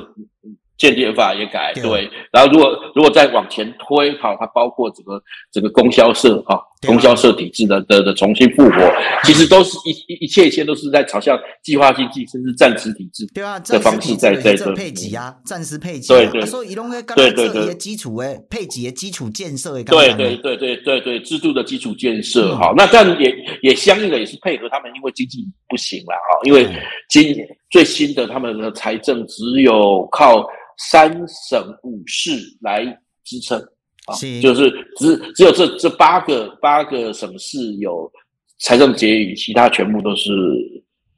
间谍法也改对，然后如果如果再往前推，好，它包括整个整个供销社哈，供销社体制的的的重新复活，其实都是一一一切一切都是在朝向计划经济甚至战时体制对啊的方式在在这配给啊，战时配给对对，所以伊拢在对对对。基础诶配给的基础建设对对对对对对制度的基础建设好，那这样也也相应的也是配合他们，因为经济不行了哈，因为今最新的他们的财政只有靠。三省五市来支撑啊，就是只只有这这八个八个省市有财政结余，其他全部都是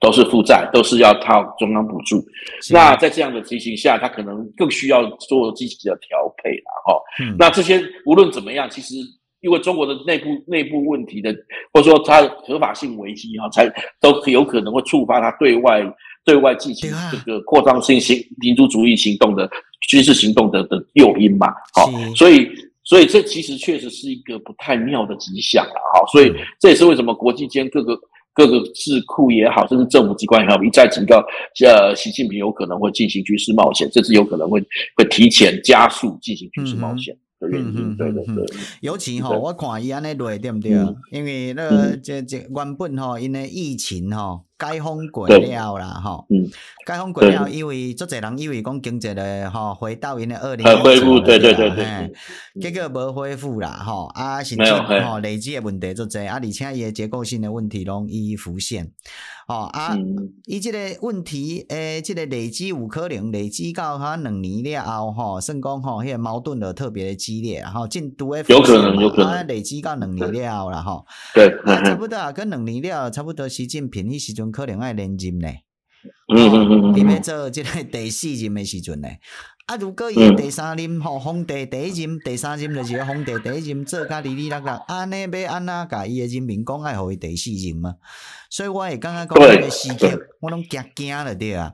都是负债，都是要靠中央补助。那在这样的情形下，他可能更需要做积极的调配了哈。那这些无论怎么样，其实因为中国的内部内部问题的，或者说它合法性危机哈，才都有可能会触发它对外。对外进行这个扩张性行民族主义行动的军事行动的的诱因嘛，好，所以所以这其实确实是一个不太妙的迹象了，哈，所以这也是为什么国际间各个各个智库也好，甚至政府机关也好，一再警告，呃，习近平有可能会进行军事冒险，这是有可能会会提前加速进行军事冒险。嗯嗯，对对对，尤其吼，我看伊安尼落对不对？因为那这这原本吼，因为疫情吼解封过了啦，吼，嗯，解封过了，因为足侪人以为讲经济的吼回到因的二零恢复，对对对对，结果无恢复啦，吼。啊，甚至吼累积的问题足侪啊，而且伊的结构性的问题拢一一浮现。哦啊，伊即、嗯、个问题，诶、欸，即、这个累积有可能累积到哈两年了后，吼，算讲吼，迄个矛盾就特别的激烈，然后进度诶，有可能，有可能累积到两年了后啦，吼，对，啊，差不多啊，跟两年了，差不多习近平迄时阵可能爱连任呢，嗯嗯嗯嗯，伊要做即个第四任的时阵呢。啊！如果伊第三任吼皇帝第一任、第三任就是皇帝第一任做甲哩哩啦啦，安尼要安那甲伊诶人民讲爱互伊第四任嘛？所以我会感觉讲迄个时间，我拢惊惊了对啊！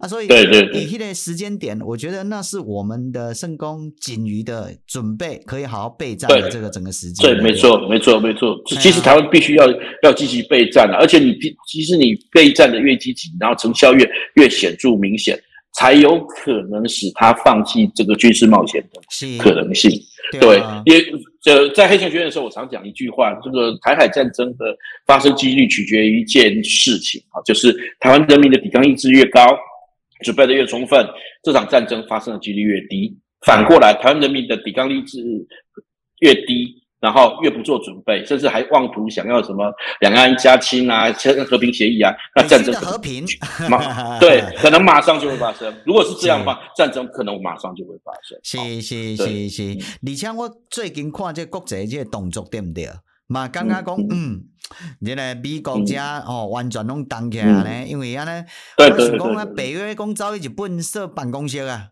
啊，所以以迄个时间点，我觉得那是我们的圣公仅余的准备，可以好好备战的这个整个时间。对，没错，没错，没错。其实台湾必须要要积极备战了，而且你其实你备战的越积极，然后成效越越显著明显。才有可能使他放弃这个军事冒险的可能性。对，也呃，在黑熊学院的时候，我常讲一句话：这个台海战争的发生几率取决于一件事情啊，就是台湾人民的抵抗意志越高，准备的越充分，这场战争发生的几率越低。反过来，台湾人民的抵抗意志越低，然后越不做准备，甚至还妄图想要什么两岸一家亲啊，签和平协议啊，那战争和平？[laughs] 马 [laughs] 对，可能马上就会发生。如果是这样的话，战争可能马上就会发生。是是是是，而且我最近看这国际这个动作对不对？嘛，刚刚讲嗯，这个美国家哦，完全拢动起来呢，因为安尼，我是讲啊，北约讲走去日本设办公室啊。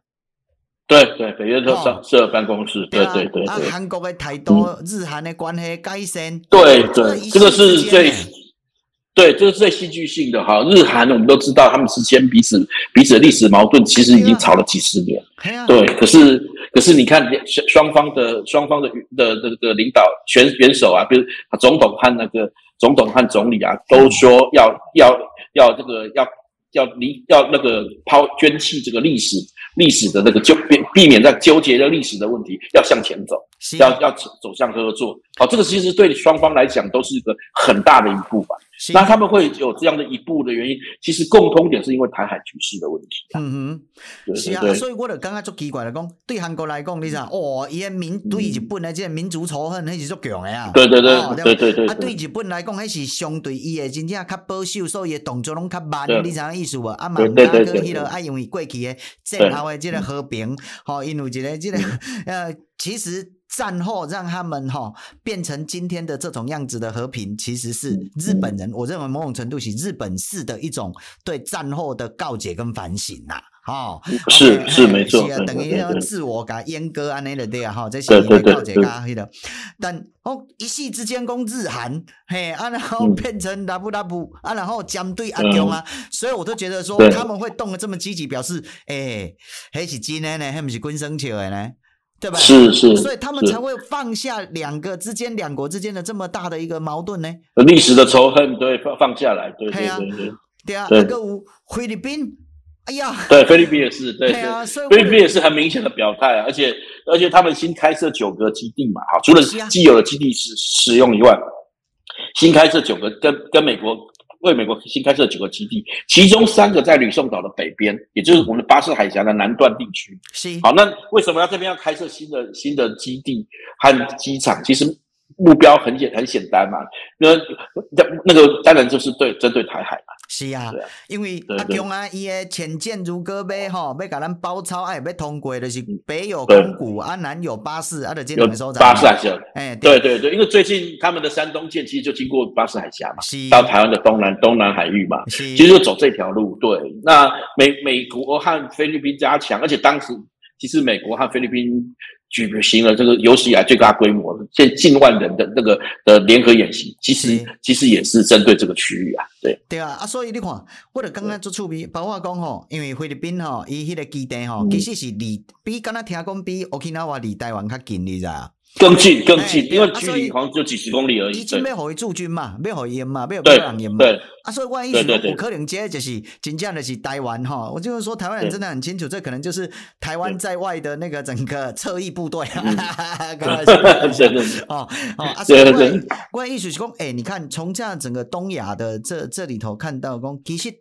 对对，北约特设设办公室，对对对对。啊，韩国的太多，日韩的关系改善，对对，这个是最，对，这个是最戏剧性的哈。日韩我们都知道，他们之间彼此彼此的历史矛盾，其实已经吵了几十年。对，可是可是你看，双方的双方的的这个领导元元首啊，比如总统和那个总统和总理啊，都说要要要这个要要离要那个抛捐弃这个历史。历史的那个纠避避免在纠结的历史的问题，要向前走，要要走走向合作。好，这个其实对双方来讲都是一个很大的一步吧。那他们会有这样的一步的原因，其实共通点是因为台海局势的问题。嗯哼，是啊，所以我就刚刚做奇怪了讲，对韩国来讲，你想，哦，伊个民对日本的这个民族仇恨，那是足强的啊。对对对对对对。啊，对日本来讲，还是相对伊个真正较保守，所以动作拢较慢。你知影意思无？啊，嘛，那个迄个，啊，因为过去的战后的这个和平，吼，因为一个这个，[laughs] 呃，其实。战后让他们哈变成今天的这种样子的和平，其实是日本人，我认为某种程度是日本式的一种对战后的告解跟反省呐。哈，是是没错，是等于要自我给阉割啊那个对啊哈，这是一个告解咖黑的。但哦一夕之间攻日韩，嘿啊然后变成拉布拉布啊然后将对阿中啊，所以我都觉得说他们会动得这么积极，表示哎还是真的呢，还不是滚生球的呢。对吧？是是，所以他们才会放下两个之间、两国之间的这么大的一个矛盾呢。历史的仇恨对放放下来，对对对对。对啊，那个菲律宾，哎呀，对菲律宾也是，对对啊，菲律宾也是很明显的表态，而且而且他们新开设九个基地嘛，哈，除了既有的基地使使用以外，新开设九个跟跟美国。为美国新开设九个基地，其中三个在吕宋岛的北边，也就是我们的巴士海峡的南段地区。是。好，那为什么要这边要开设新的新的基地和机场？其实。目标很简很简单嘛，那那个当然就是对针对台海嘛。是啊，因为阿强啊，伊的潜舰如歌呗吼，要甲咱包抄，哎，要通过就是北有宫古，啊南有巴士，啊的这种所在。巴士海峡，哎，对。对对，因为最近他们的山东舰其实就经过巴士海峡嘛，到台湾的东南东南海域嘛，其实就走这条路。对，那美美国和菲律宾加强，而且当时其实美国和菲律宾。举行了这个有史以来最大规模的近近万人的那个的联合演习，其实其实也是针对这个区域啊，对对啊啊，所以你看，我就刚刚做触笔，包括讲吼，因为菲律宾吼，伊迄个基地吼，其实是离比刚刚听讲比 Okinawa 离台湾较近，你知道？更近更近，因为距离好像就几十公里而已。已经要回驻军嘛，要回营嘛，要不让营嘛。对啊，所以万一说有可能接就是真正的是台湾哈，我就是说台湾人真的很清楚，这可能就是台湾在外的那个整个侧翼部队。哈哈哈，[laughs] 开玩笑。[laughs] 哦哦，啊，所以万万一是说，哎，你看从这样整个东亚的这这里头看到，讲其实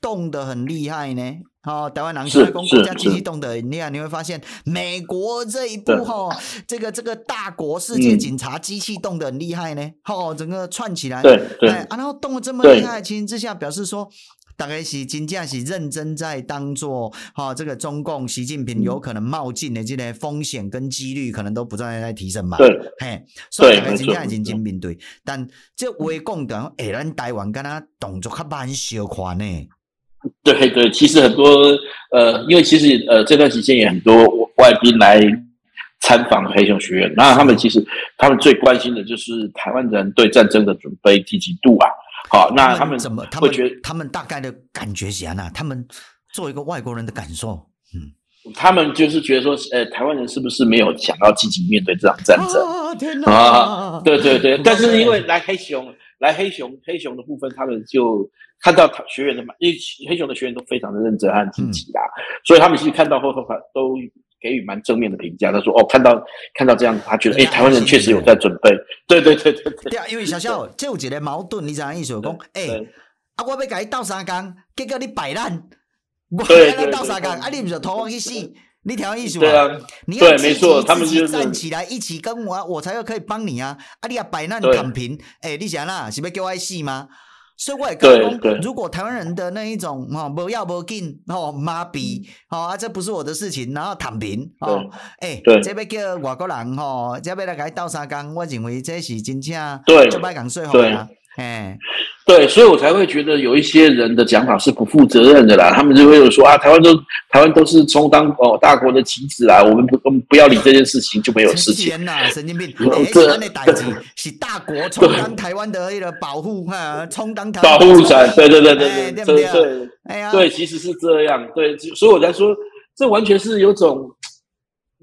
动得很厉害呢。好，台湾人出来讲国家机器动得很厉害，你会发现美国这一步哈，这个这个大国世界警察机器动得很厉害呢。好，整个串起来，对对，然后动得这么厉害，情形之下表示说，大概是真正是认真在当做哈，这个中共习近平有可能冒进的这个风险跟几率可能都不断在提升嘛。对，嘿，所以大概真正认真面对，但这话讲的，哎，咱台湾跟他动作较慢小款呢。[laughs] 对对，其实很多呃，因为其实呃这段时间也很多外宾来参访黑熊学院，那他们其实他们最关心的就是台湾人对战争的准备积极度啊。好，那他们怎么会觉得他们大概的感觉是啊？他们作为一个外国人的感受，嗯，他们就是觉得说，呃，台湾人是不是没有想要积极面对这场战争？啊，对对对，但是因为来黑熊。来黑熊，黑熊的部分，他们就看到学员的嘛，因为黑熊的学员都非常的认真和积极啦，嗯、所以他们其实看到后头，都给予蛮正面的评价。他说：“哦，看到看到这样，他觉得，哎、欸，台湾人确实有在准备。对”对对对对对。啊，因为小小这有一个矛盾，你知影意思？讲，哎，啊，我要甲你斗三工，结果你摆烂，我要斗三工，啊，你不是拖我去死？你听意思对啊，你要没错，他们就站起来一起跟我，我才要可以帮你啊！啊，你啊摆烂躺平，哎、欸，你想啦，是不是叫我死吗？所以我也跟如果台湾人的那一种哦，不要不紧哦，麻痹哦啊，这不是我的事情，然后躺平哦，哎，对，这边叫外国人哦，这边来给斗三缸，我认为这是真正对，就别讲说话啦，诶对所以我才会觉得有一些人的讲法是不负责任的啦。他们就会有说啊台湾都台湾都是充当哦大国的棋子啊我们不我们不要理这件事情就没有事情。天呐神经病。[laughs] 诶这个那是大国充当台湾的一个保护哈充当保护伞对对对对对对对对对其实是这样对所以我才说这完全是有种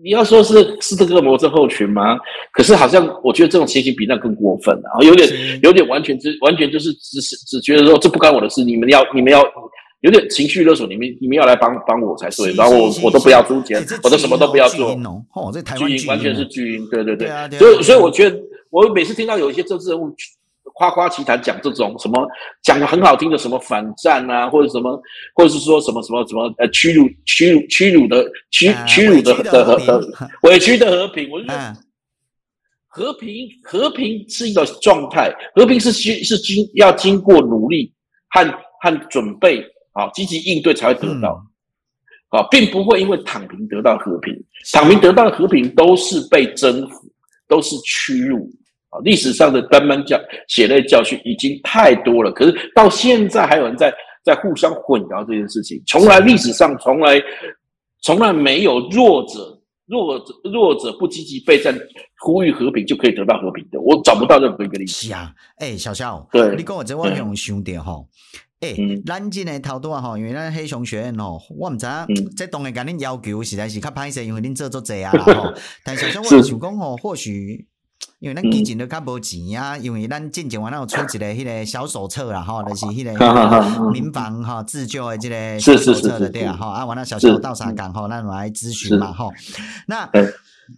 你要说是是这个恶魔症候群吗？可是好像我觉得这种情形比那更过分了，有点有点完全只完全就是只是只觉得说这不关我的事，你们要你们要有点情绪勒索，你们你们要来帮帮我才对，然后我我都不要出钱，我都什么都不要做。哦，这台湾巨婴完全是巨婴，对对对，所以所以我觉得我每次听到有一些政治人物。夸夸其谈讲这种什么讲的很好听的什么反战啊，或者什么，或者是说什么什么什么呃屈辱屈辱屈辱的屈屈辱的的和和委屈的和平，我觉得和平和平是一个状态，和平是需是经要经过努力和和准备啊，积极应对才会得到。啊，并不会因为躺平得到和平，躺平得到的和平都是被征服，都是屈辱。啊，历史上的斑斑教血泪教训已经太多了，可是到现在还有人在在互相混淆这件事情。从来历史上从来从来没有弱者弱者弱者不积极备战呼吁和平就可以得到和平的，我找不到任何一个例子。是啊，哎、欸，小肖，对，你跟我这我用兄弟哈，诶，咱今日头拄啊哈，因为咱黑熊学院吼，我唔知啊，这当然跟恁要求实在是较歹势，因为恁做做济啊吼，[laughs] 但小肖我想讲吼，或许。因为咱基金都较无钱啊，因为咱进前完了有出一个迄个小手册啦，吼，就是迄个民防哈自救的这个小手册的对啊，吼啊，完了小小到啥讲吼，咱来咨询嘛，吼。那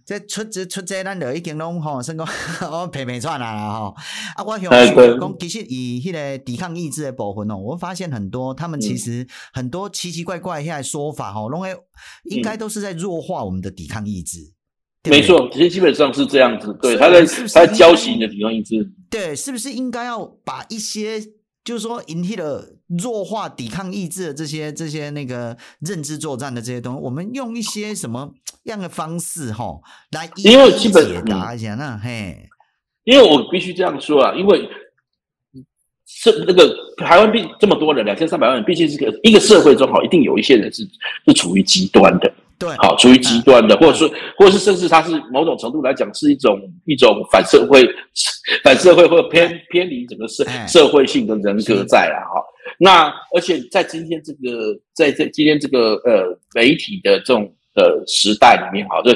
这出这出这咱就已经拢吼，算讲我 [laughs] 皮皮喘啦，吼。啊，我想讲其实以迄个抵抗意志的部分哦，我发现很多他们其实很多奇奇怪怪现在说法吼，拢会应该都是在弱化我们的抵抗意志。没错，其实基本上是这样子。对，他在他在教习你的抵抗意志。对，是不是应该要把一些，就是说引起的弱化抵抗意志的这些、这些那个认知作战的这些东西，我们用一些什么样的方式哈来一一因为基本解答一下呢？嘿，因为我必须这样说啊，因为是那个台湾毕这么多人，两千三百万人，毕竟是个一个社会中哈，一定有一些人是是处于极端的。对，好，处于极端的，或者说，或者是甚至它是某种程度来讲是一种一种反社会、[laughs] 反社会或者偏偏离整个社社会性的人格在啊。哈。那而且在今天这个在这今天这个呃媒体的这种呃时代里面，哈，就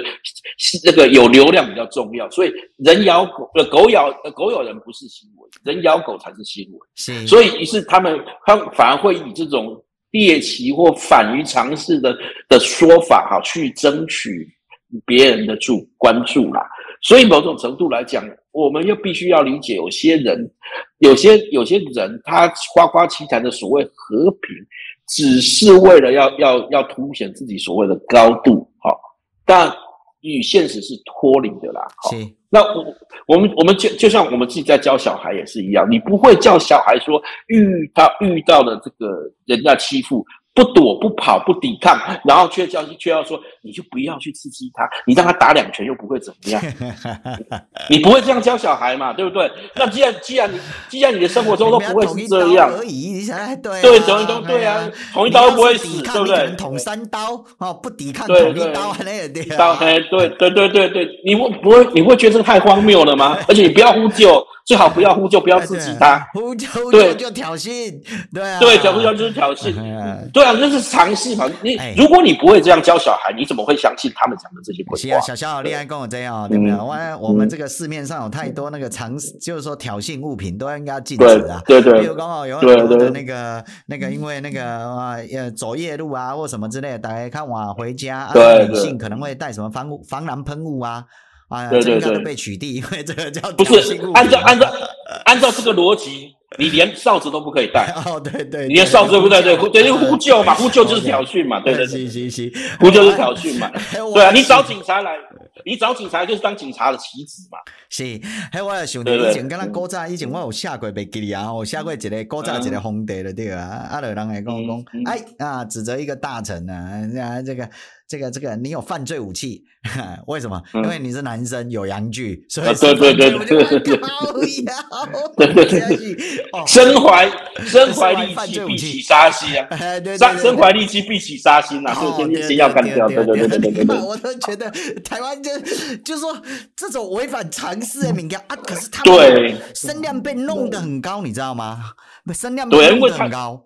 这个有流量比较重要，所以人咬狗呃狗咬呃狗咬人不是新闻，人咬狗才是新闻。是，所以于是他们他反而会以这种。猎奇或反于常识的的说法，哈，去争取别人的注关注啦。所以某种程度来讲，我们又必须要理解，有些人，有些有些人，他夸夸其谈的所谓和平，只是为了要要要凸显自己所谓的高度，哈，但与现实是脱离的啦。好。那我我们我们就就像我们自己在教小孩也是一样，你不会叫小孩说遇到遇到了这个人家欺负。不躲不跑不抵抗，然后却叫却要说，你就不要去刺激他，你让他打两拳又不会怎么样，[laughs] 你不会这样教小孩嘛，对不对？[laughs] 那既然既然你既然你的生活中都不会是这样而已，你想对对捅一刀对啊，捅一刀不会死，对不对？捅三刀哦，不抵抗捅一刀还那对刀哎，对对对对对，你会不会你会觉得这个太荒谬了吗？[laughs] 而且你不要呼救。最好不要呼救，不要刺激他。呼救对就挑衅，对啊，对，小呼救就是挑衅，对啊，这是常识嘛。你如果你不会这样教小孩，你怎么会相信他们讲的这些鬼话？小小恋爱，跟我这样，对不对？我我们这个市面上有太多那个常识，就是说挑衅物品都应该要禁止啊。对对，比如刚好有很多的那个那个，因为那个呃走夜路啊或什么之类的，大家看我回家，女性可能会带什么防防狼喷雾啊。啊，对对对，被取缔，因为这个叫不是按照按照按照这个逻辑，你连哨子都不可以带。[laughs] 哦，对对，你连哨子都不对，对，等于呼救嘛，[laughs] 呼救就是挑衅嘛，对对对，是是是，[laughs] 呼救是挑衅嘛，对啊，你找警察来，你找警察就是当警察的棋子嘛。是，还我也想到以前，跟咱古早以前我有下过笔记啊，我写过一个古早一个皇帝了对啊，啊，有人来跟我讲，哎啊，指责一个大臣啊，啊，这个。这个这个，你有犯罪武器？为什么？因为你是男生，有阳具，所以对对对对对对对，对对对，身怀身怀利器，必起杀心啊！[laughs] 身身怀利器，必起杀心呐！就天天先要干掉，对对对对对。我都觉得台湾就就说这种违反常识的敏感啊，可是他们声量被弄得很高，你知道吗？声量被弄得很高。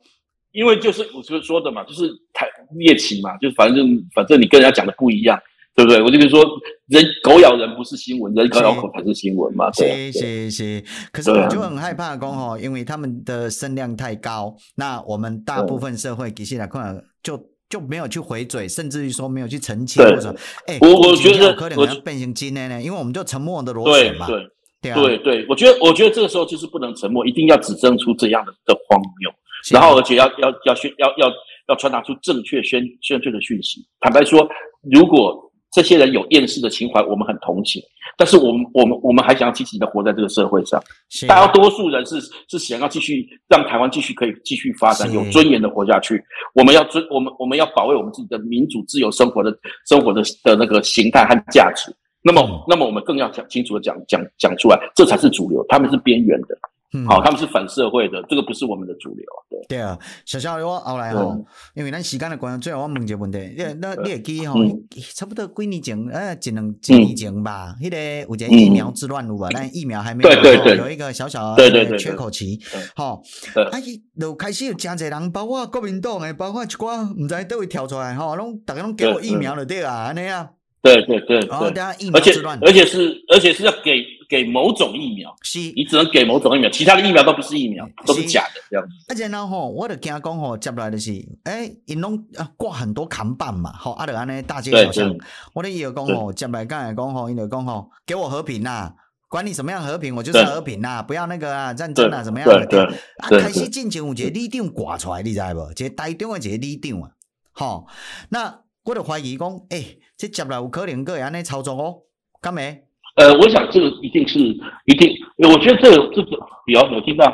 因为就是我就说的嘛，就是台猎奇嘛，就反正反正你跟人家讲的不一样，对不对？我就是说，人狗咬人不是新闻，人狗咬狗才是新闻嘛。是是是，可是我就很害怕讲哦，因为他们的声量太高，那我们大部分社会其实来看，就就没有去回嘴，甚至于说没有去澄清或者，哎，我我觉得可能变成今天呢，因为我们就沉默的螺旋嘛。对对对对，我觉得我觉得这个时候就是不能沉默，一定要指证出这样的的荒谬。然后，而且要要要宣要要要传达出正确宣宣确的讯息。坦白说，如果这些人有厌世的情怀，我们很同情。但是我们我们我们还想要积极的活在这个社会上。大多数人是是想要继续让台湾继续可以继续发展，有尊严的活下去。我们要尊我们我们要保卫我们自己的民主自由生活的生活的的那个形态和价值。那么、嗯、那么我们更要讲清楚的讲讲讲出来，这才是主流，他们是边缘的。嗯、好，他们是反社会的，这个不是我们的主流。对，对啊，小小我后来吼，嗯、因为咱时间的关系，最后我问一个问题，你那你也记吼，嗯、差不多几年前，呃，一两几年前吧，迄、嗯、个有一个疫苗之乱有无？但疫苗还没有，对对对，有一个小小的缺口期，吼，啊，伊就开始有真侪人，包括国民党诶，包括一寡毋知倒位跳出来，吼，拢大家拢给我疫苗就，对啊，安尼啊。对对对，然后等下疫苗之乱，而且而且是而且是要给给某种疫苗，是，你只能给某种疫苗，其他的疫苗都不是疫苗，都是假的这样子。而且呢，吼，我就惊讲吼，接来的是，诶，因拢挂很多看板嘛，吼，啊，就安尼大街小巷，我的意思讲吼，接来刚才讲吼，因就讲吼，给我和平呐，管你什么样和平，我就是和平呐，不要那个啊战争啊，什么样的，啊，开始进前有一个里长挂出来，你知无？一个台中的一个里长啊，吼，那我就怀疑讲，诶。这接下来有可能个安尼操作哦，干没？呃，我想这个一定是一定，我觉得这个这个有有听到，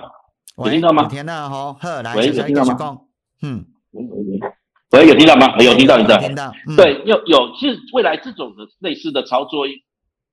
有听到吗？有听到哈，喂，有听到吗？嗯，喂，有听到吗？有听到，有听到。对，有有，其实未来这种的类似的操作，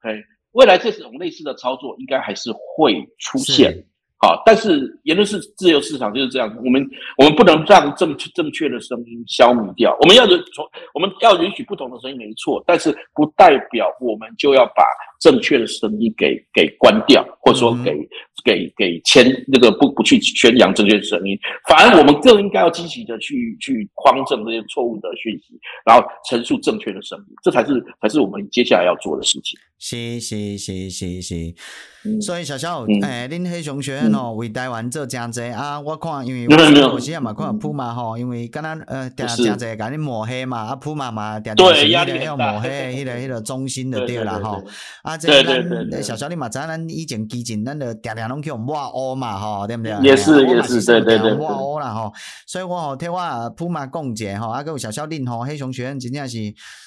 哎，未来这种类似的操作应该还是会出现。好，但是言论是自由市场就是这样，我们我们不能让正正确的声音消弭掉，我们要从我们要允许不同的声音没错，但是不代表我们就要把正确的声音给给关掉，或者说给。嗯给给签那个不不去宣扬正确的声音，反而我们更应该要积极的去去匡正这些错误的讯息，然后陈述正确的声音，这才是才是我们接下来要做的事情。是是是是是，所以小小诶，恁黑熊学院哦，为台湾做真济啊！我看因为 [laughs] 有时嘛看铺嘛吼，因为刚刚呃真真济甲恁抹黑嘛，啊铺嘛嘛，对压力要抹黑，迄个迄个中心的对啦吼。啊，这咱小小你嘛知咱以前基进咱的定定。拢叫抹黑嘛，吼，对不对？也是也是，对对对，抹黑啦，吼。所以我吼替我铺马讲者，吼，啊，搁有小小恁吼，黑熊学院真正是。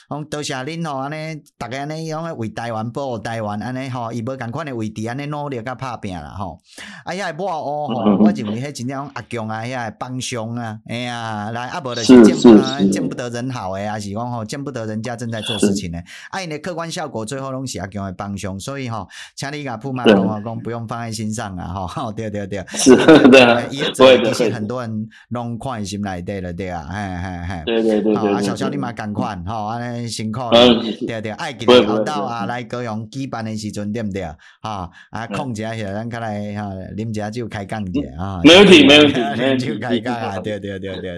讲多谢恁吼，安尼大家安尼用为台湾保护台湾，安尼吼，伊无共款的位置，安尼努力甲拍拼啦吼。啊，遐个抹黑吼，我认为迄真正阿强啊，遐个帮凶啊，哎呀，来啊，无就是见不见不得人好诶，啊是讲吼，见不得人家正在做事情诶。啊，因诶客观效果最后拢是阿强的帮凶，所以吼，请你甲铺马讲话讲不用放在心上啊，吼，[laughs] 对对对，[laughs] 是的，也其实很多人拢看心内底了，对啊，嘿嘿嘿，对对对对，啊，小小你嘛共款吼，安尼。辛苦了，对对，爱给你后到啊来高雄举办的时阵，对不对？啊啊，空一下去，咱过来哈，啉一下酒开讲一下啊。没问题，没问题，[laughs] 啉酒开讲啊，对对对对。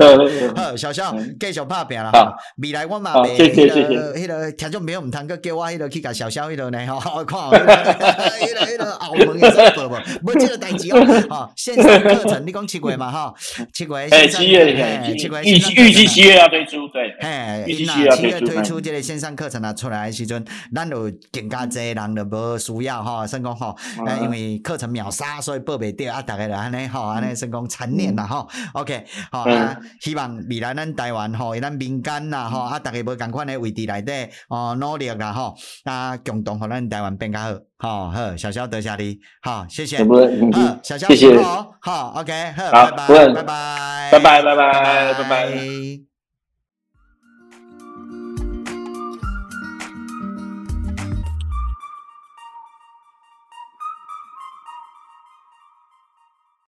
好，小小继续拍拼啦。好，未来我嘛袂迄个迄个听众朋友毋通阁叫我迄个去甲小小迄个呢，吼，看迄个 [laughs] 迄个澳门的直播无？无这个代志哦。哈，线上课程你讲七月嘛？哈，七月。哎，七月，七月，预预计七月要推出，对。哎，预计七月推出。这个线上课程啊出来的时阵，咱就更加侪人就无需要吼，算讲吼，因为课程秒杀，所以报袂掉啊，逐个就安尼吼，安尼算讲残念啦吼。OK，好啊，希望未来咱台湾吼，咱民间呐吼，啊，逐个无共款诶位置内底哦努力啦吼，啊，共同互咱台湾变较好，好好，小肖得下你，好，谢谢，好，小肖谢谢，好，OK，好，拜拜，拜拜，拜拜，拜拜，拜拜。